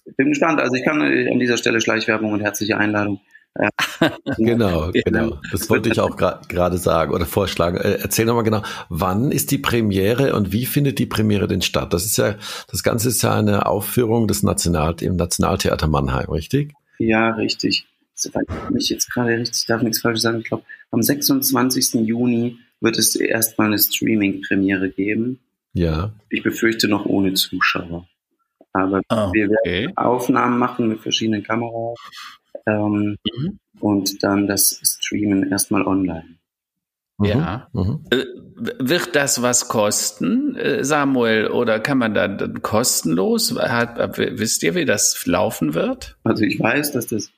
Ich bin gespannt. Also ich kann an dieser Stelle Schleichwerbung und herzliche Einladung. <laughs> genau, <laughs> genau. Das wollte ich auch gerade sagen oder vorschlagen. Äh, erzähl nochmal genau, wann ist die Premiere und wie findet die Premiere denn statt? Das ist ja, das Ganze ist ja eine Aufführung des National, im Nationaltheater Mannheim, richtig? Ja, richtig. Soweit ich mich jetzt gerade richtig, darf nichts falsch sagen. Ich glaube, am 26. Juni wird es erstmal eine Streaming-Premiere geben. Ja. Ich befürchte noch ohne Zuschauer. Aber oh, wir werden Aufnahmen machen mit verschiedenen Kameras ähm, mhm. und dann das Streamen erstmal online. Mhm. Ja. Mhm. Äh, wird das was kosten, äh, Samuel, oder kann man da kostenlos? Hat, wisst ihr, wie das laufen wird? Also ich weiß, dass das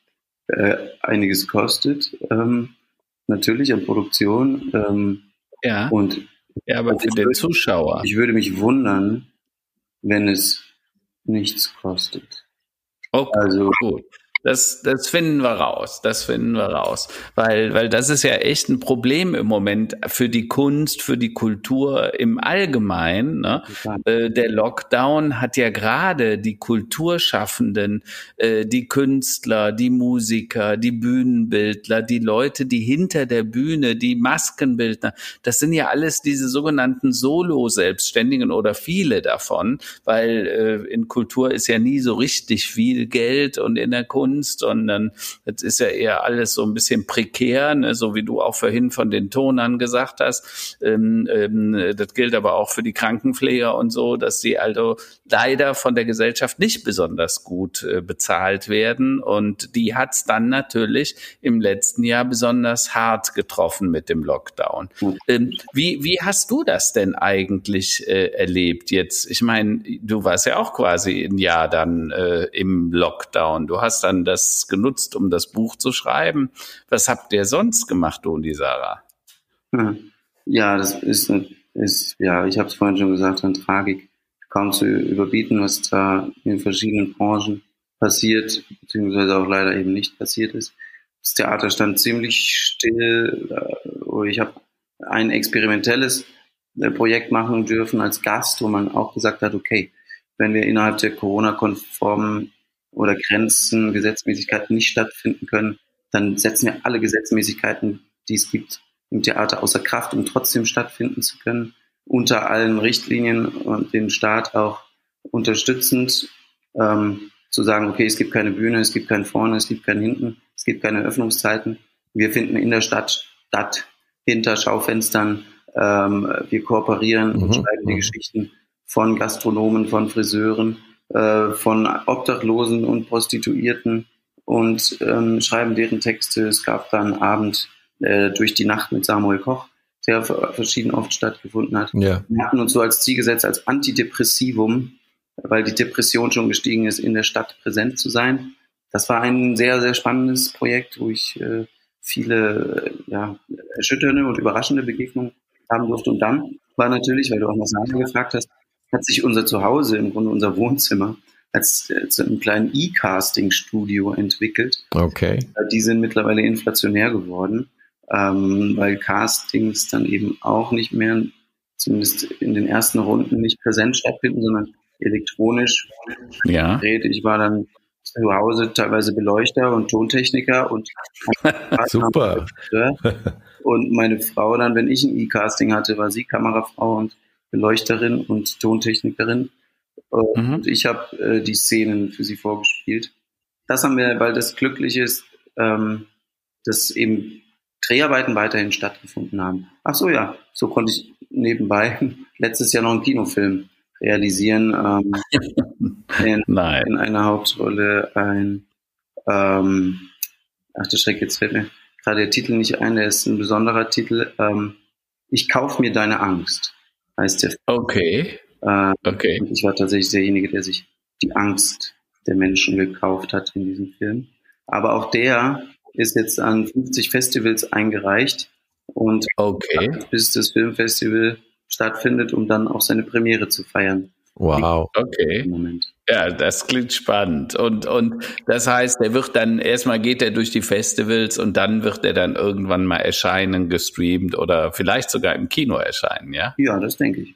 äh, einiges kostet, ähm, natürlich an Produktion. Ähm, ja. Und ja, aber für den Zuschauer. Ich würde mich wundern, wenn es nichts kostet. Okay, also, gut. Das, das finden wir raus. Das finden wir raus. Weil, weil das ist ja echt ein Problem im Moment für die Kunst, für die Kultur im Allgemeinen. Ne? Äh, der Lockdown hat ja gerade die Kulturschaffenden, äh, die Künstler, die Musiker, die Bühnenbildler, die Leute, die hinter der Bühne, die Maskenbildner, das sind ja alles diese sogenannten Solo-Selbstständigen oder viele davon, weil äh, in Kultur ist ja nie so richtig viel Geld und in der Kunst Kunst, sondern jetzt ist ja eher alles so ein bisschen prekär, ne? so wie du auch vorhin von den Tonern gesagt hast. Ähm, ähm, das gilt aber auch für die Krankenpfleger und so, dass sie also leider von der Gesellschaft nicht besonders gut äh, bezahlt werden. Und die hat es dann natürlich im letzten Jahr besonders hart getroffen mit dem Lockdown. Ähm, wie, wie hast du das denn eigentlich äh, erlebt jetzt? Ich meine, du warst ja auch quasi ein Jahr dann äh, im Lockdown. Du hast dann das genutzt, um das Buch zu schreiben. Was habt ihr sonst gemacht, du und die Sarah? Hm. Ja, das ist, ist ja, ich habe es vorhin schon gesagt, eine Tragik kaum zu überbieten, was da in verschiedenen Branchen passiert, beziehungsweise auch leider eben nicht passiert ist. Das Theater stand ziemlich still. Äh, ich habe ein experimentelles äh, Projekt machen dürfen als Gast, wo man auch gesagt hat, okay, wenn wir innerhalb der Corona-konformen oder Grenzen, Gesetzmäßigkeiten nicht stattfinden können, dann setzen wir alle Gesetzmäßigkeiten, die es gibt, im Theater außer Kraft, um trotzdem stattfinden zu können, unter allen Richtlinien und den Staat auch unterstützend ähm, zu sagen, okay, es gibt keine Bühne, es gibt kein Vorne, es gibt kein Hinten, es gibt keine Öffnungszeiten. Wir finden in der Stadt statt, hinter Schaufenstern. Ähm, wir kooperieren mhm. und schreiben die mhm. Geschichten von Gastronomen, von Friseuren, äh, von Obdachlosen und Prostituierten und ähm, schreiben deren Texte. Es gab dann Abend äh, durch die Nacht mit Samuel Koch, der verschieden oft stattgefunden hat. Ja. Wir hatten uns so als Ziel gesetzt, als Antidepressivum, weil die Depression schon gestiegen ist, in der Stadt präsent zu sein. Das war ein sehr, sehr spannendes Projekt, wo ich äh, viele äh, ja, erschütternde und überraschende Begegnungen haben durfte. Und dann war natürlich, weil du auch noch Sarah gefragt hast, hat sich unser Zuhause, im Grunde unser Wohnzimmer, als, als einem kleinen E-Casting-Studio entwickelt. Okay. Die sind mittlerweile inflationär geworden, ähm, weil Castings dann eben auch nicht mehr, zumindest in den ersten Runden, nicht präsent stattfinden, sondern elektronisch. Ja. Ich war dann zu Hause teilweise Beleuchter und Tontechniker und <laughs> super. <laughs> Und meine Frau dann, wenn ich ein E-Casting hatte, war sie Kamerafrau und Beleuchterin und Tontechnikerin. Mhm. Und ich habe äh, die Szenen für sie vorgespielt. Das haben wir, weil das glücklich ist, ähm, dass eben Dreharbeiten weiterhin stattgefunden haben. Ach so, ja, so konnte ich nebenbei <laughs> letztes Jahr noch einen Kinofilm realisieren. Ähm, <laughs> in, Nein. in einer Hauptrolle ein, ähm, ach der Schreck, jetzt fällt mir gerade der Titel nicht ein, der ist ein besonderer Titel. Ähm, Ich kauf mir deine Angst, heißt der. Okay. Äh, okay. Ich war tatsächlich derjenige, der sich die Angst der Menschen gekauft hat in diesem Film. Aber auch der ist jetzt an 50 Festivals eingereicht und okay. bis das Filmfestival stattfindet, um dann auch seine Premiere zu feiern. Wow. Okay. Ja, das klingt spannend. Und, und das heißt, er wird dann, erstmal geht er durch die Festivals und dann wird er dann irgendwann mal erscheinen, gestreamt oder vielleicht sogar im Kino erscheinen, ja? Ja, das denke ich.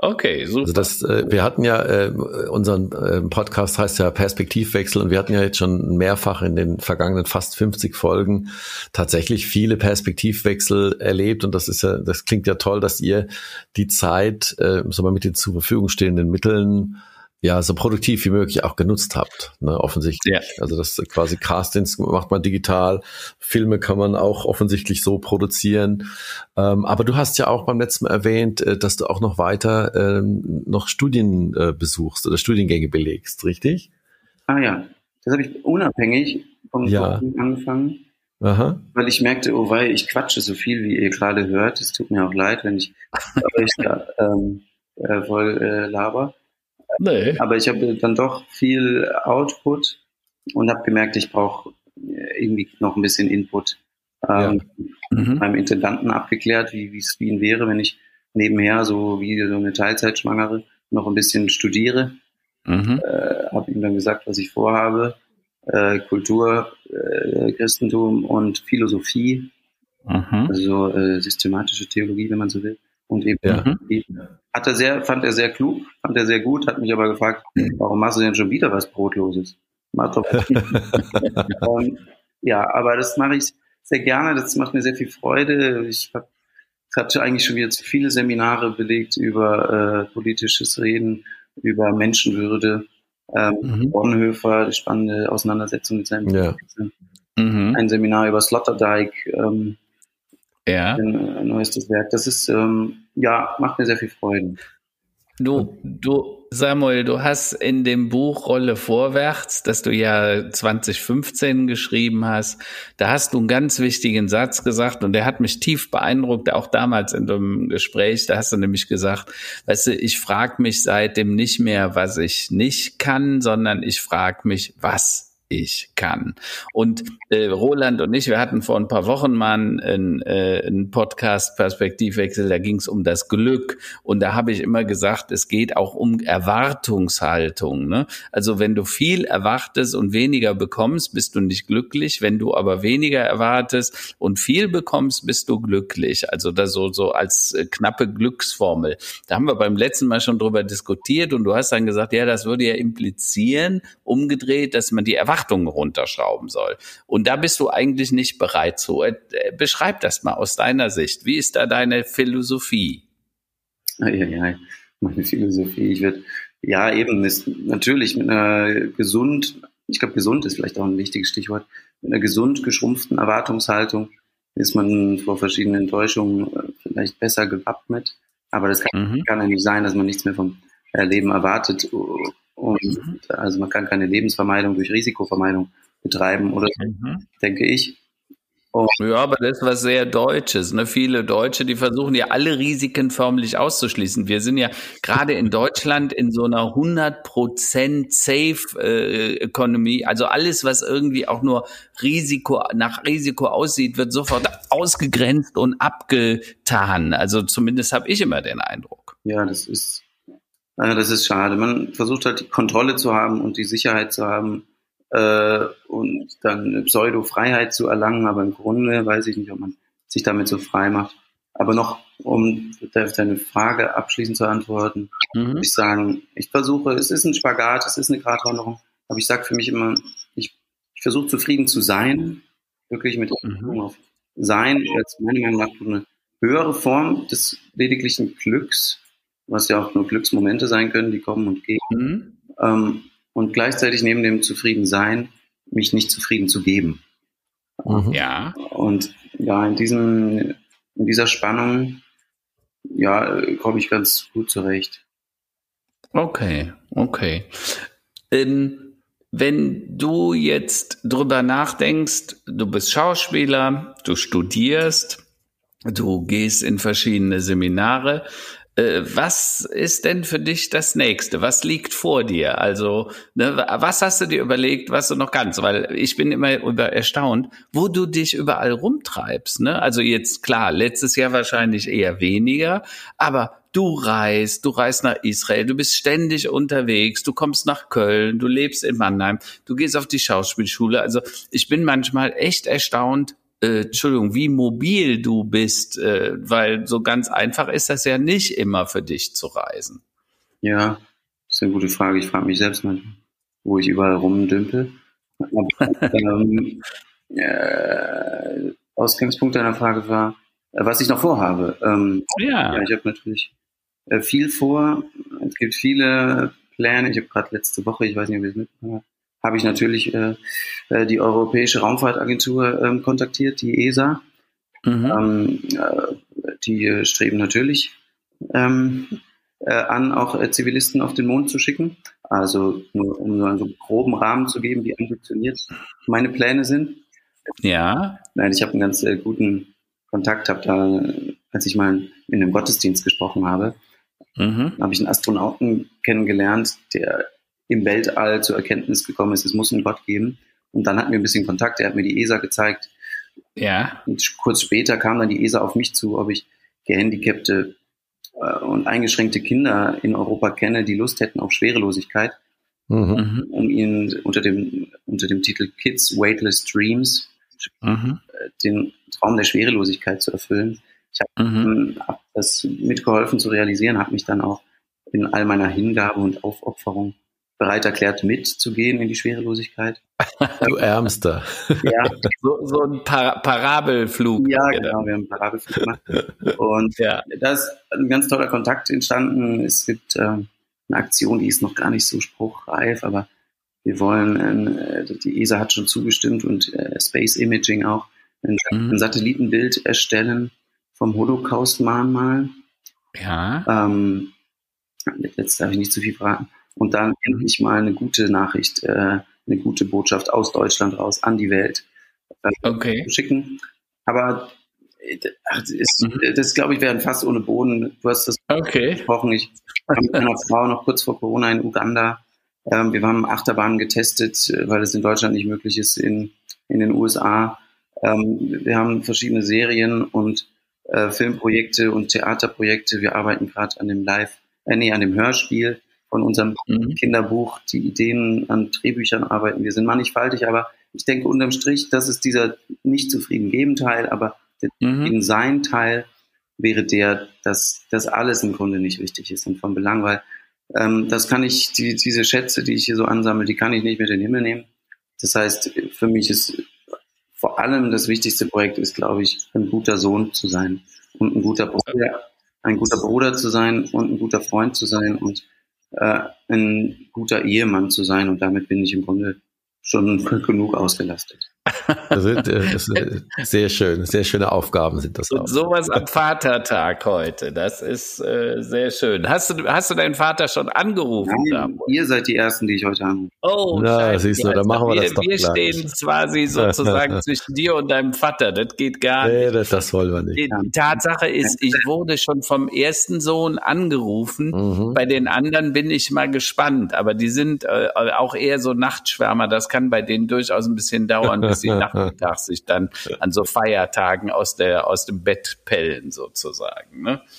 Okay, super. Also das, äh, wir hatten ja, äh, unseren äh, Podcast heißt ja Perspektivwechsel und wir hatten ja jetzt schon mehrfach in den vergangenen fast 50 Folgen tatsächlich viele Perspektivwechsel erlebt und das ist ja, das klingt ja toll, dass ihr die Zeit, äh, so mal mit den zur Verfügung stehenden Mitteln ja so produktiv wie möglich auch genutzt habt, ne, offensichtlich. Ja. Also das quasi Castings macht man digital, Filme kann man auch offensichtlich so produzieren. Ähm, aber du hast ja auch beim letzten Mal erwähnt, äh, dass du auch noch weiter ähm, noch Studien äh, besuchst oder Studiengänge belegst, richtig? Ah ja, das habe ich unabhängig vom ja. angefangen. Aha. Weil ich merkte, oh weil ich quatsche so viel, wie ihr gerade hört. Es tut mir auch leid, wenn ich <laughs> euch da ähm, äh, voll äh, laber. Nee. Aber ich habe dann doch viel Output und habe gemerkt, ich brauche irgendwie noch ein bisschen Input. Ähm, ja. mhm. Beim Intendanten abgeklärt, wie es für ihn wäre, wenn ich nebenher so wie so eine Teilzeitschwangere noch ein bisschen studiere. Mhm. Äh, habe ihm dann gesagt, was ich vorhabe. Äh, Kultur, äh, Christentum und Philosophie, mhm. also äh, systematische Theologie, wenn man so will. Und eben ja. hat er sehr, fand er sehr klug, fand er sehr gut, hat mich aber gefragt, warum machst du denn schon wieder was Brotloses? Mach doch <laughs> ähm, ja, aber das mache ich sehr gerne, das macht mir sehr viel Freude. Ich habe hab eigentlich schon wieder zu viele Seminare belegt über äh, politisches Reden, über Menschenwürde. Ähm, mhm. Bonhoeffer, die spannende Auseinandersetzung mit seinem ja. Mhm. Ein Seminar über Sloterdijk, ähm, ja. ein neuestes Werk. Das ist, ähm, ja, macht mir sehr viel Freude. Du, du, Samuel, du hast in dem Buch Rolle vorwärts, das du ja 2015 geschrieben hast, da hast du einen ganz wichtigen Satz gesagt und der hat mich tief beeindruckt, auch damals in dem Gespräch, da hast du nämlich gesagt, weißt du, ich frage mich seitdem nicht mehr, was ich nicht kann, sondern ich frage mich, was ich kann. Und äh, Roland und ich, wir hatten vor ein paar Wochen mal einen, äh, einen Podcast Perspektivwechsel, da ging es um das Glück. Und da habe ich immer gesagt, es geht auch um Erwartungshaltung. Ne? Also wenn du viel erwartest und weniger bekommst, bist du nicht glücklich. Wenn du aber weniger erwartest und viel bekommst, bist du glücklich. Also das so, so als äh, knappe Glücksformel. Da haben wir beim letzten Mal schon drüber diskutiert und du hast dann gesagt, ja, das würde ja implizieren, umgedreht, dass man die Erwartungen Erwartungen runterschrauben soll. Und da bist du eigentlich nicht bereit zu. Äh, beschreib das mal aus deiner Sicht. Wie ist da deine Philosophie? Ja, ja, meine Philosophie. Ich würde, ja, eben, ist natürlich mit einer gesund, ich glaube, gesund ist vielleicht auch ein wichtiges Stichwort, mit einer gesund geschrumpften Erwartungshaltung ist man vor verschiedenen Enttäuschungen äh, vielleicht besser gewappnet. Aber das kann, mhm. kann ja nicht sein, dass man nichts mehr vom Leben erwartet und mhm. also man kann keine Lebensvermeidung durch Risikovermeidung betreiben oder mhm. denke ich. Und ja, aber das ist was sehr Deutsches. Ne? Viele Deutsche, die versuchen ja alle Risiken förmlich auszuschließen. Wir sind ja gerade in Deutschland in so einer 100% Safe äh, Economy. Also alles, was irgendwie auch nur Risiko nach Risiko aussieht, wird sofort ausgegrenzt und abgetan. Also zumindest habe ich immer den Eindruck. Ja, das ist das ist schade. Man versucht halt die Kontrolle zu haben und die Sicherheit zu haben äh, und dann eine Pseudo-Freiheit zu erlangen, aber im Grunde weiß ich nicht, ob man sich damit so frei macht. Aber noch, um deine Frage abschließend zu antworten, mhm. würde ich sagen, ich versuche, es ist ein Spagat, es ist eine Gratwanderung, aber ich sage für mich immer, ich, ich versuche zufrieden zu sein, wirklich mit mhm. auf Sein, als meiner Meinung nach eine höhere Form des lediglichen Glücks, was ja auch nur Glücksmomente sein können, die kommen und gehen. Mhm. Ähm, und gleichzeitig neben dem Zufriedensein mich nicht zufrieden zu geben. Mhm. Ja. Und ja, in diesem, in dieser Spannung, ja, komme ich ganz gut zurecht. Okay, okay. Ähm, wenn du jetzt drüber nachdenkst, du bist Schauspieler, du studierst, Du gehst in verschiedene Seminare. Äh, was ist denn für dich das nächste? Was liegt vor dir? Also, ne, was hast du dir überlegt, was du noch kannst? Weil ich bin immer über erstaunt, wo du dich überall rumtreibst. Ne? Also jetzt klar, letztes Jahr wahrscheinlich eher weniger, aber du reist, du reist nach Israel, du bist ständig unterwegs, du kommst nach Köln, du lebst in Mannheim, du gehst auf die Schauspielschule. Also ich bin manchmal echt erstaunt, äh, Entschuldigung, wie mobil du bist, äh, weil so ganz einfach ist das ja nicht immer für dich zu reisen. Ja, das ist eine gute Frage. Ich frage mich selbst mal, wo ich überall rumdümpel. <laughs> ähm, äh, Ausgangspunkt deiner Frage war, äh, was ich noch vorhabe. Ähm, ja. ja. Ich habe natürlich äh, viel vor. Es gibt viele Pläne. Ich habe gerade letzte Woche, ich weiß nicht, ob ihr es mitbekommen habt, habe ich natürlich äh, äh, die Europäische Raumfahrtagentur ähm, kontaktiert, die ESA. Mhm. Ähm, äh, die streben natürlich ähm, äh, an, auch äh, Zivilisten auf den Mond zu schicken. Also nur um so einen groben Rahmen zu geben, wie ambitioniert meine Pläne sind. Ja. Nein, ich habe einen ganz äh, guten Kontakt, habe da, als ich mal in einem Gottesdienst gesprochen habe, mhm. habe ich einen Astronauten kennengelernt, der im Weltall zur Erkenntnis gekommen ist, es muss einen Gott geben. Und dann hatten wir ein bisschen Kontakt. Er hat mir die ESA gezeigt. Ja. Und kurz später kam dann die ESA auf mich zu, ob ich gehandicapte äh, und eingeschränkte Kinder in Europa kenne, die Lust hätten auf Schwerelosigkeit, mhm. um ihnen unter dem, unter dem Titel Kids Weightless Dreams mhm. Äh, den Traum der Schwerelosigkeit zu erfüllen. Ich habe mhm. hab das mitgeholfen zu realisieren, habe mich dann auch in all meiner Hingabe und Aufopferung bereit erklärt, mitzugehen in die Schwerelosigkeit. du Ärmster. Ja. So, so ein Par Parabelflug. Ja, genau, wir haben einen Parabelflug gemacht. Und ja. da ist ein ganz toller Kontakt entstanden. Es gibt äh, eine Aktion, die ist noch gar nicht so spruchreif, aber wir wollen, äh, die ESA hat schon zugestimmt und äh, Space Imaging auch, ein, mhm. ein Satellitenbild erstellen vom Holocaust-Mahnmal. Ja. Ähm, jetzt darf ich nicht zu viel verraten und dann endlich mal eine gute Nachricht, äh, eine gute Botschaft aus Deutschland raus an die Welt äh, okay. schicken. Aber äh, ach, ist, mhm. das, glaube ich, wäre fast ohne Boden. Du hast das okay. gesprochen. Ich war mit meiner Frau noch kurz vor Corona in Uganda. Ähm, wir haben Achterbahnen getestet, äh, weil es in Deutschland nicht möglich ist, in, in den USA. Ähm, wir haben verschiedene Serien und äh, Filmprojekte und Theaterprojekte. Wir arbeiten gerade an dem Live, äh, nee, an dem Hörspiel von unserem mhm. Kinderbuch, die Ideen an Drehbüchern arbeiten. Wir sind mannigfaltig, aber ich denke unterm Strich, das ist dieser nicht zufrieden geben Teil, aber der mhm. sein Teil wäre der, dass das alles im Grunde nicht wichtig ist und von Belang, weil ähm, das kann ich, die, diese Schätze, die ich hier so ansammle, die kann ich nicht mit in den Himmel nehmen. Das heißt, für mich ist vor allem das wichtigste Projekt ist, glaube ich, ein guter Sohn zu sein und ein guter Bruder, ein guter Bruder zu sein und ein guter Freund zu sein und äh, ein guter Ehemann zu sein. Und damit bin ich im Grunde schon genug ausgelastet. Also, das ist sehr schön, sehr schöne Aufgaben sind das auch. Und sowas am Vatertag heute, das ist äh, sehr schön. Hast du, hast du deinen Vater schon angerufen? Nein, ihr seid die Ersten, die ich heute anrufe. Oh, Na, siehst du, dann machen wir, wir das doch Wir gleich. stehen quasi sozusagen <laughs> zwischen dir und deinem Vater, das geht gar nee, nicht. Das, das wollen wir nicht. Die Tatsache ist, ich wurde schon vom ersten Sohn angerufen, mhm. bei den anderen bin ich mal gespannt, aber die sind äh, auch eher so Nachtschwärmer, das kann bei denen durchaus ein bisschen dauern, <laughs> bis sie nachmittags sich dann an so Feiertagen aus der aus dem Bett pellen sozusagen. Ne? <laughs>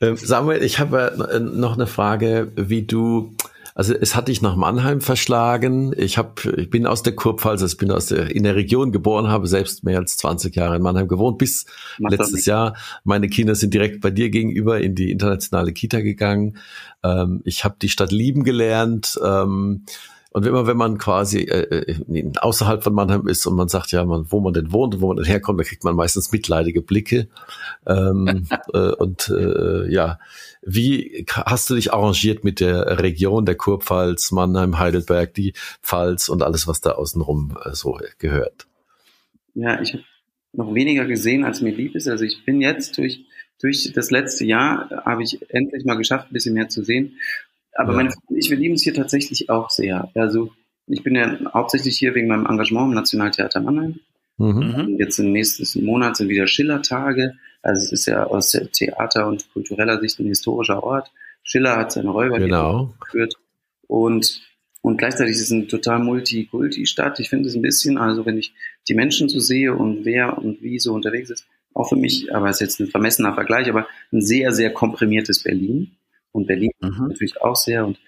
Ähm, Samuel, ich habe äh, noch eine Frage, wie du also es hat dich nach Mannheim verschlagen. Ich hab, ich bin aus der Kurpfalz, also ich bin aus der, in der Region geboren, habe selbst mehr als 20 Jahre in Mannheim gewohnt, bis Macht letztes Jahr. Meine Kinder sind direkt bei dir gegenüber in die internationale Kita gegangen. Ähm, ich habe die Stadt lieben gelernt. Ähm, und immer wenn man quasi äh, äh, außerhalb von Mannheim ist und man sagt, ja, man, wo man denn wohnt und wo man denn herkommt, da kriegt man meistens mitleidige Blicke. Ähm, <laughs> äh, und äh, ja, wie hast du dich arrangiert mit der Region der Kurpfalz, Mannheim, Heidelberg, die Pfalz und alles, was da außenrum äh, so gehört? Ja, ich habe noch weniger gesehen, als mir lieb ist. Also ich bin jetzt durch durch das letzte Jahr habe ich endlich mal geschafft, ein bisschen mehr zu sehen. Aber ja. meine Frau und ich, wir lieben es hier tatsächlich auch sehr. Also ich bin ja hauptsächlich hier wegen meinem Engagement im Nationaltheater Mannheim. Mhm. Jetzt im nächsten Monat sind wieder Schillertage. Also es ist ja aus Theater- und kultureller Sicht ein historischer Ort. Schiller hat seine Räuber genau. geführt und und gleichzeitig ist es eine total Multikulti-Stadt. Ich finde es ein bisschen, also wenn ich die Menschen so sehe und wer und wie so unterwegs ist, auch für mich, aber es ist jetzt ein vermessener Vergleich, aber ein sehr, sehr komprimiertes Berlin. Und Berlin mhm. natürlich auch sehr. Und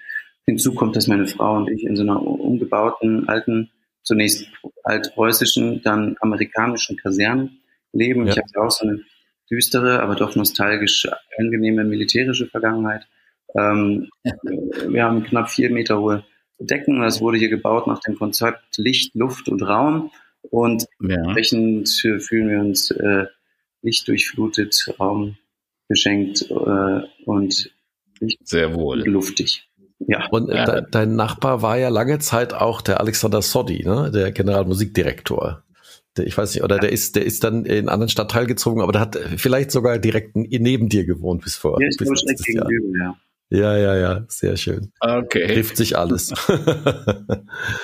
hinzu kommt, dass meine Frau und ich in so einer umgebauten, alten, zunächst altpreußischen, dann amerikanischen Kaserne leben. Ja. Ich habe auch so eine düstere, aber doch nostalgisch angenehme militärische Vergangenheit. Ähm, ja. <laughs> Wir haben knapp vier Meter hohe Decken. Das wurde hier gebaut nach dem Konzept Licht, Luft und Raum. Und ja. entsprechend fühlen wir uns äh, lichtdurchflutet, Raum geschenkt äh, und sehr wohl luftig. Ja. Und äh, de dein Nachbar war ja lange Zeit auch der Alexander Soddy, ne? der Generalmusikdirektor. Der, ich weiß nicht, oder der ist, der ist dann in einen anderen Stadtteil gezogen, aber der hat vielleicht sogar direkt neben dir gewohnt bis vor. Ja, ich bis letztes Jahr. Ja. Ja, ja, ja, sehr schön. Okay. Trifft sich alles.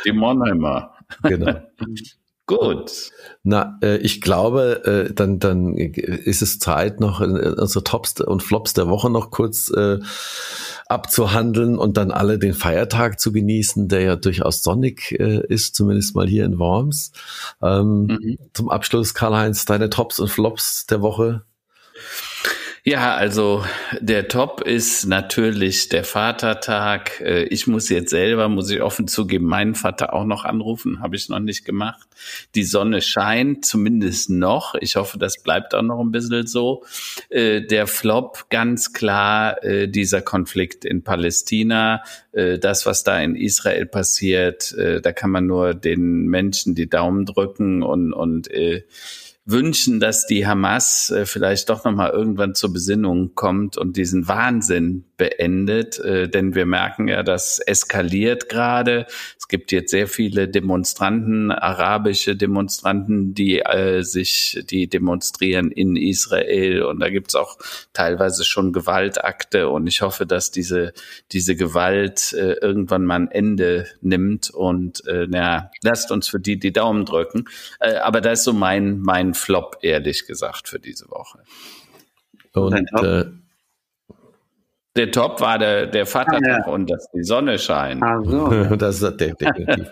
Die Monheimer. <laughs> Genau. <laughs> Gut. Na, äh, ich glaube, äh, dann, dann ist es Zeit, noch äh, unsere Tops und Flops der Woche noch kurz äh, abzuhandeln und dann alle den Feiertag zu genießen, der ja durchaus sonnig äh, ist, zumindest mal hier in Worms. Ähm, mhm. Zum Abschluss, Karl-Heinz, deine Tops und Flops der Woche. Ja, also der Top ist natürlich der Vatertag. Äh, ich muss jetzt selber, muss ich offen zugeben, meinen Vater auch noch anrufen, habe ich noch nicht gemacht. Die Sonne scheint, zumindest noch. Ich hoffe, das bleibt auch noch ein bisschen so. Äh, der Flop, ganz klar, äh, dieser Konflikt in Palästina, das, was da in Israel passiert, da kann man nur den Menschen die Daumen drücken und, und wünschen, dass die Hamas äh, vielleicht doch noch mal irgendwann zur Besinnung kommt und diesen Wahnsinn beendet, äh, denn wir merken ja, das eskaliert gerade. Es gibt jetzt sehr viele Demonstranten, arabische Demonstranten, die äh, sich, die demonstrieren in Israel und da gibt's auch teilweise schon Gewaltakte und ich hoffe, dass diese diese Gewalt irgendwann mal ein Ende nimmt und äh, lasst uns für die die Daumen drücken. Aber das ist so mein mein Flop ehrlich gesagt für diese Woche. Und äh, der Top war der, der Vatertag ah, ja. und dass die Sonne scheint. Ah, so. <laughs> das ist definitiv.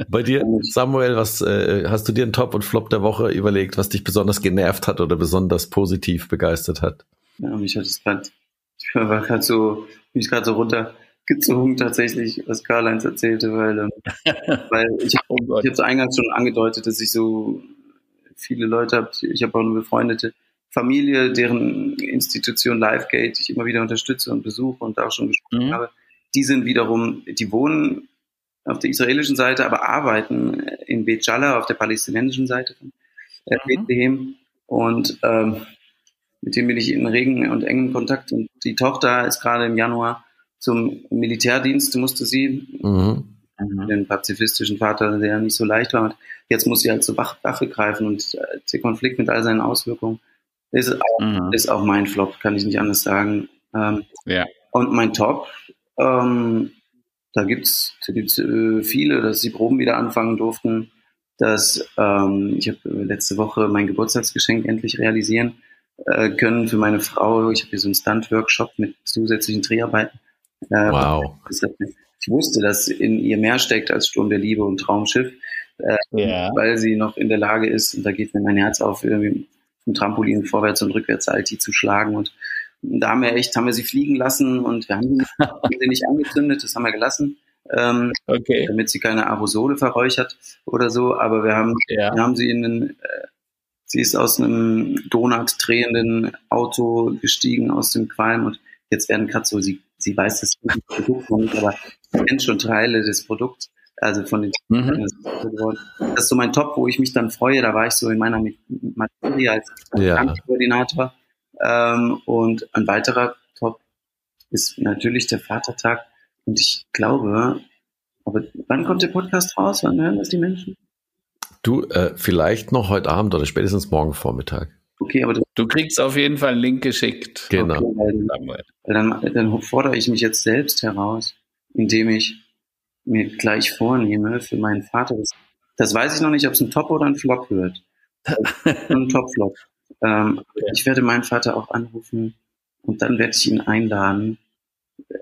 <laughs> Bei dir, Samuel, was äh, hast du dir einen Top und Flop der Woche überlegt, was dich besonders genervt hat oder besonders positiv begeistert hat? Ja, mich hat es gerade, ich war gerade so, mich gerade so runtergezogen tatsächlich, was Karl-Heinz erzählte, weil, ähm, <laughs> weil ich, oh ich habe eingangs schon angedeutet, dass ich so viele Leute habe, ich habe auch eine befreundete Familie, deren Institution Livegate ich immer wieder unterstütze und besuche und da auch schon gesprochen mhm. habe, die sind wiederum, die wohnen auf der israelischen Seite, aber arbeiten in Bet Jalla auf der palästinensischen Seite von äh, mhm. Bethlehem. Und ähm, mit dem bin ich in regen und engen Kontakt. Und die Tochter ist gerade im Januar zum Militärdienst, musste sie. Mhm. Den pazifistischen Vater, der nicht so leicht war. Jetzt muss sie halt zur Waffe greifen und äh, der Konflikt mit all seinen Auswirkungen ist auch, mhm. ist auch mein Flop, kann ich nicht anders sagen. Ähm, ja. Und mein Top, ähm, da gibt's, da gibt's äh, viele, dass die Proben wieder anfangen durften, dass ähm, ich habe letzte Woche mein Geburtstagsgeschenk endlich realisieren äh, können für meine Frau. Ich habe hier so einen Stunt-Workshop mit zusätzlichen Dreharbeiten. Äh, wow. Ich wusste, dass in ihr mehr steckt als Sturm der Liebe und Traumschiff, äh, yeah. weil sie noch in der Lage ist, und da geht mir mein Herz auf, irgendwie vom Trampolin vorwärts und rückwärts Alti zu schlagen. Und da haben wir echt, haben wir sie fliegen lassen und wir haben <laughs> sie nicht angezündet, das haben wir gelassen. Ähm, okay. damit sie keine Aerosole verräuchert oder so, aber wir haben, ja. wir haben sie in den, äh, sie ist aus einem Donut drehenden Auto gestiegen aus dem Qualm und jetzt werden gerade so, sie, sie weiß das Produkt noch nicht, aber sie kennt schon Teile des Produkts also von den mhm. Das ist so mein Top, wo ich mich dann freue. Da war ich so in meiner Materie als ja. Koordinator. Ähm, und ein weiterer Top ist natürlich der Vatertag. Und ich glaube, aber wann kommt der Podcast raus? Wann hören das die Menschen? Du, äh, vielleicht noch heute Abend oder spätestens morgen Vormittag. Okay, aber du kriegst auf jeden Fall einen Link geschickt. Genau. Okay, dann, dann, dann fordere ich mich jetzt selbst heraus, indem ich mir gleich vornehme für meinen Vater. Das, das weiß ich noch nicht, ob es ein Top oder ein Flop wird. <laughs> ein Top-Flop. Ähm, ja. Ich werde meinen Vater auch anrufen und dann werde ich ihn einladen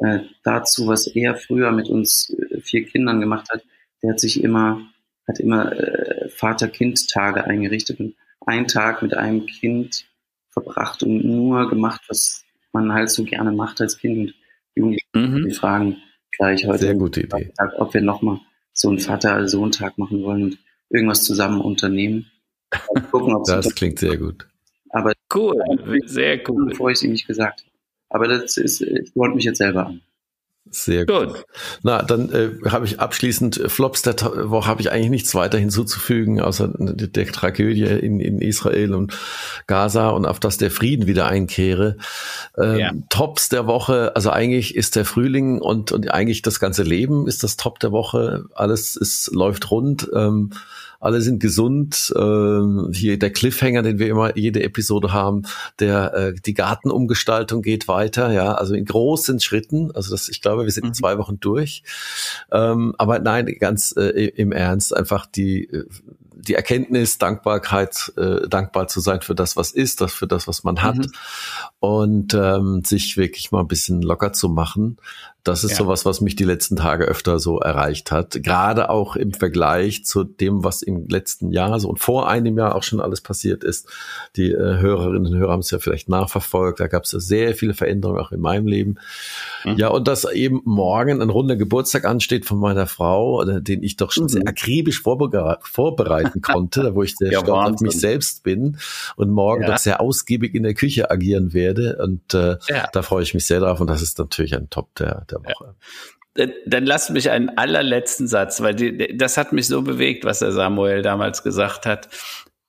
äh, dazu, was er früher mit uns äh, vier Kindern gemacht hat. Der hat sich immer, hat immer äh, Vater-Kind-Tage eingerichtet und einen Tag mit einem Kind verbracht und nur gemacht, was man halt so gerne macht als Kind. Und Jugendliche mhm. fragen gleich heute, Sehr gute Idee. ob wir nochmal so einen Vater-Sohn-Tag machen wollen und irgendwas zusammen unternehmen. <laughs> Gucken, das klingt sehr gut. Aber cool, <laughs> sehr cool. Bevor ich es ihm nicht gesagt habe. Aber das ist, ich wollte mich jetzt selber an. Sehr gut. gut. Na, dann äh, habe ich abschließend äh, Flops der Woche habe ich eigentlich nichts weiter hinzuzufügen, außer der, der Tragödie in, in Israel und Gaza und auf das der Frieden wieder einkehre. Ähm, ja. Tops der Woche, also eigentlich ist der Frühling und, und eigentlich das ganze Leben ist das Top der Woche. Alles ist, läuft rund. Ähm, alle sind gesund. Äh, hier der Cliffhanger, den wir immer jede Episode haben, der äh, die Gartenumgestaltung geht weiter, ja, also in großen Schritten. Also das, ich glaube, wir sind in mhm. zwei Wochen durch. Ähm, aber nein, ganz äh, im Ernst, einfach die äh, die Erkenntnis, Dankbarkeit, äh, dankbar zu sein für das, was ist, das für das, was man hat mhm. und ähm, sich wirklich mal ein bisschen locker zu machen. Das ist ja. sowas, was mich die letzten Tage öfter so erreicht hat. Gerade auch im Vergleich zu dem, was im letzten Jahr so und vor einem Jahr auch schon alles passiert ist. Die äh, Hörerinnen und Hörer haben es ja vielleicht nachverfolgt. Da gab es ja sehr viele Veränderungen auch in meinem Leben. Mhm. Ja, und dass eben morgen ein runder Geburtstag ansteht von meiner Frau, äh, den ich doch schon mhm. sehr akribisch vorbereiten <laughs> konnte, wo ich sehr ja, stolz auf mich selbst bin und morgen ja. doch sehr ausgiebig in der Küche agieren werde. Und äh, ja. da freue ich mich sehr drauf. Und das ist natürlich ein Top der der Woche. Ja. Dann lass mich einen allerletzten Satz, weil die, das hat mich so bewegt, was der Samuel damals gesagt hat.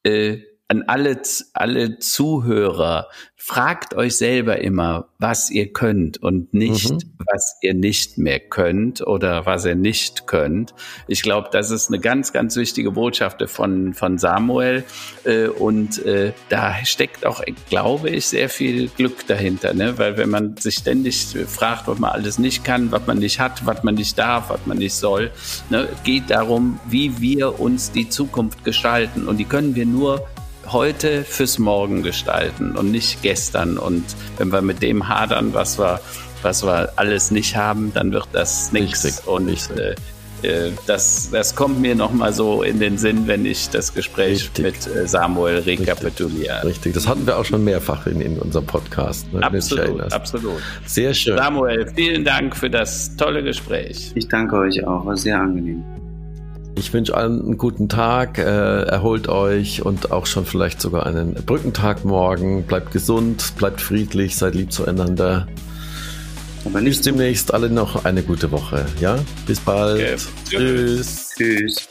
Äh, an alle, alle Zuhörer, fragt euch selber immer, was ihr könnt und nicht, mhm. was ihr nicht mehr könnt oder was ihr nicht könnt. Ich glaube, das ist eine ganz, ganz wichtige Botschaft von, von Samuel. Äh, und äh, da steckt auch, glaube ich, sehr viel Glück dahinter. Ne? Weil wenn man sich ständig fragt, was man alles nicht kann, was man nicht hat, was man nicht darf, was man nicht soll, ne? geht darum, wie wir uns die Zukunft gestalten. Und die können wir nur heute fürs Morgen gestalten und nicht gestern. Und wenn wir mit dem hadern, was wir, was wir alles nicht haben, dann wird das nichts. Und äh, äh, das, das kommt mir nochmal so in den Sinn, wenn ich das Gespräch Richtig. mit äh, Samuel rekapituliere. Richtig. Richtig. das hatten wir auch schon mehrfach in, in unserem Podcast. Ne, absolut, absolut. Sehr schön. Samuel, vielen Dank für das tolle Gespräch. Ich danke euch auch, war sehr angenehm. Ich wünsche allen einen guten Tag, äh, erholt euch und auch schon vielleicht sogar einen Brückentag morgen. Bleibt gesund, bleibt friedlich, seid lieb zueinander. Aber nicht demnächst alle noch eine gute Woche. Ja, bis bald. Okay. Tschüss. Tschüss.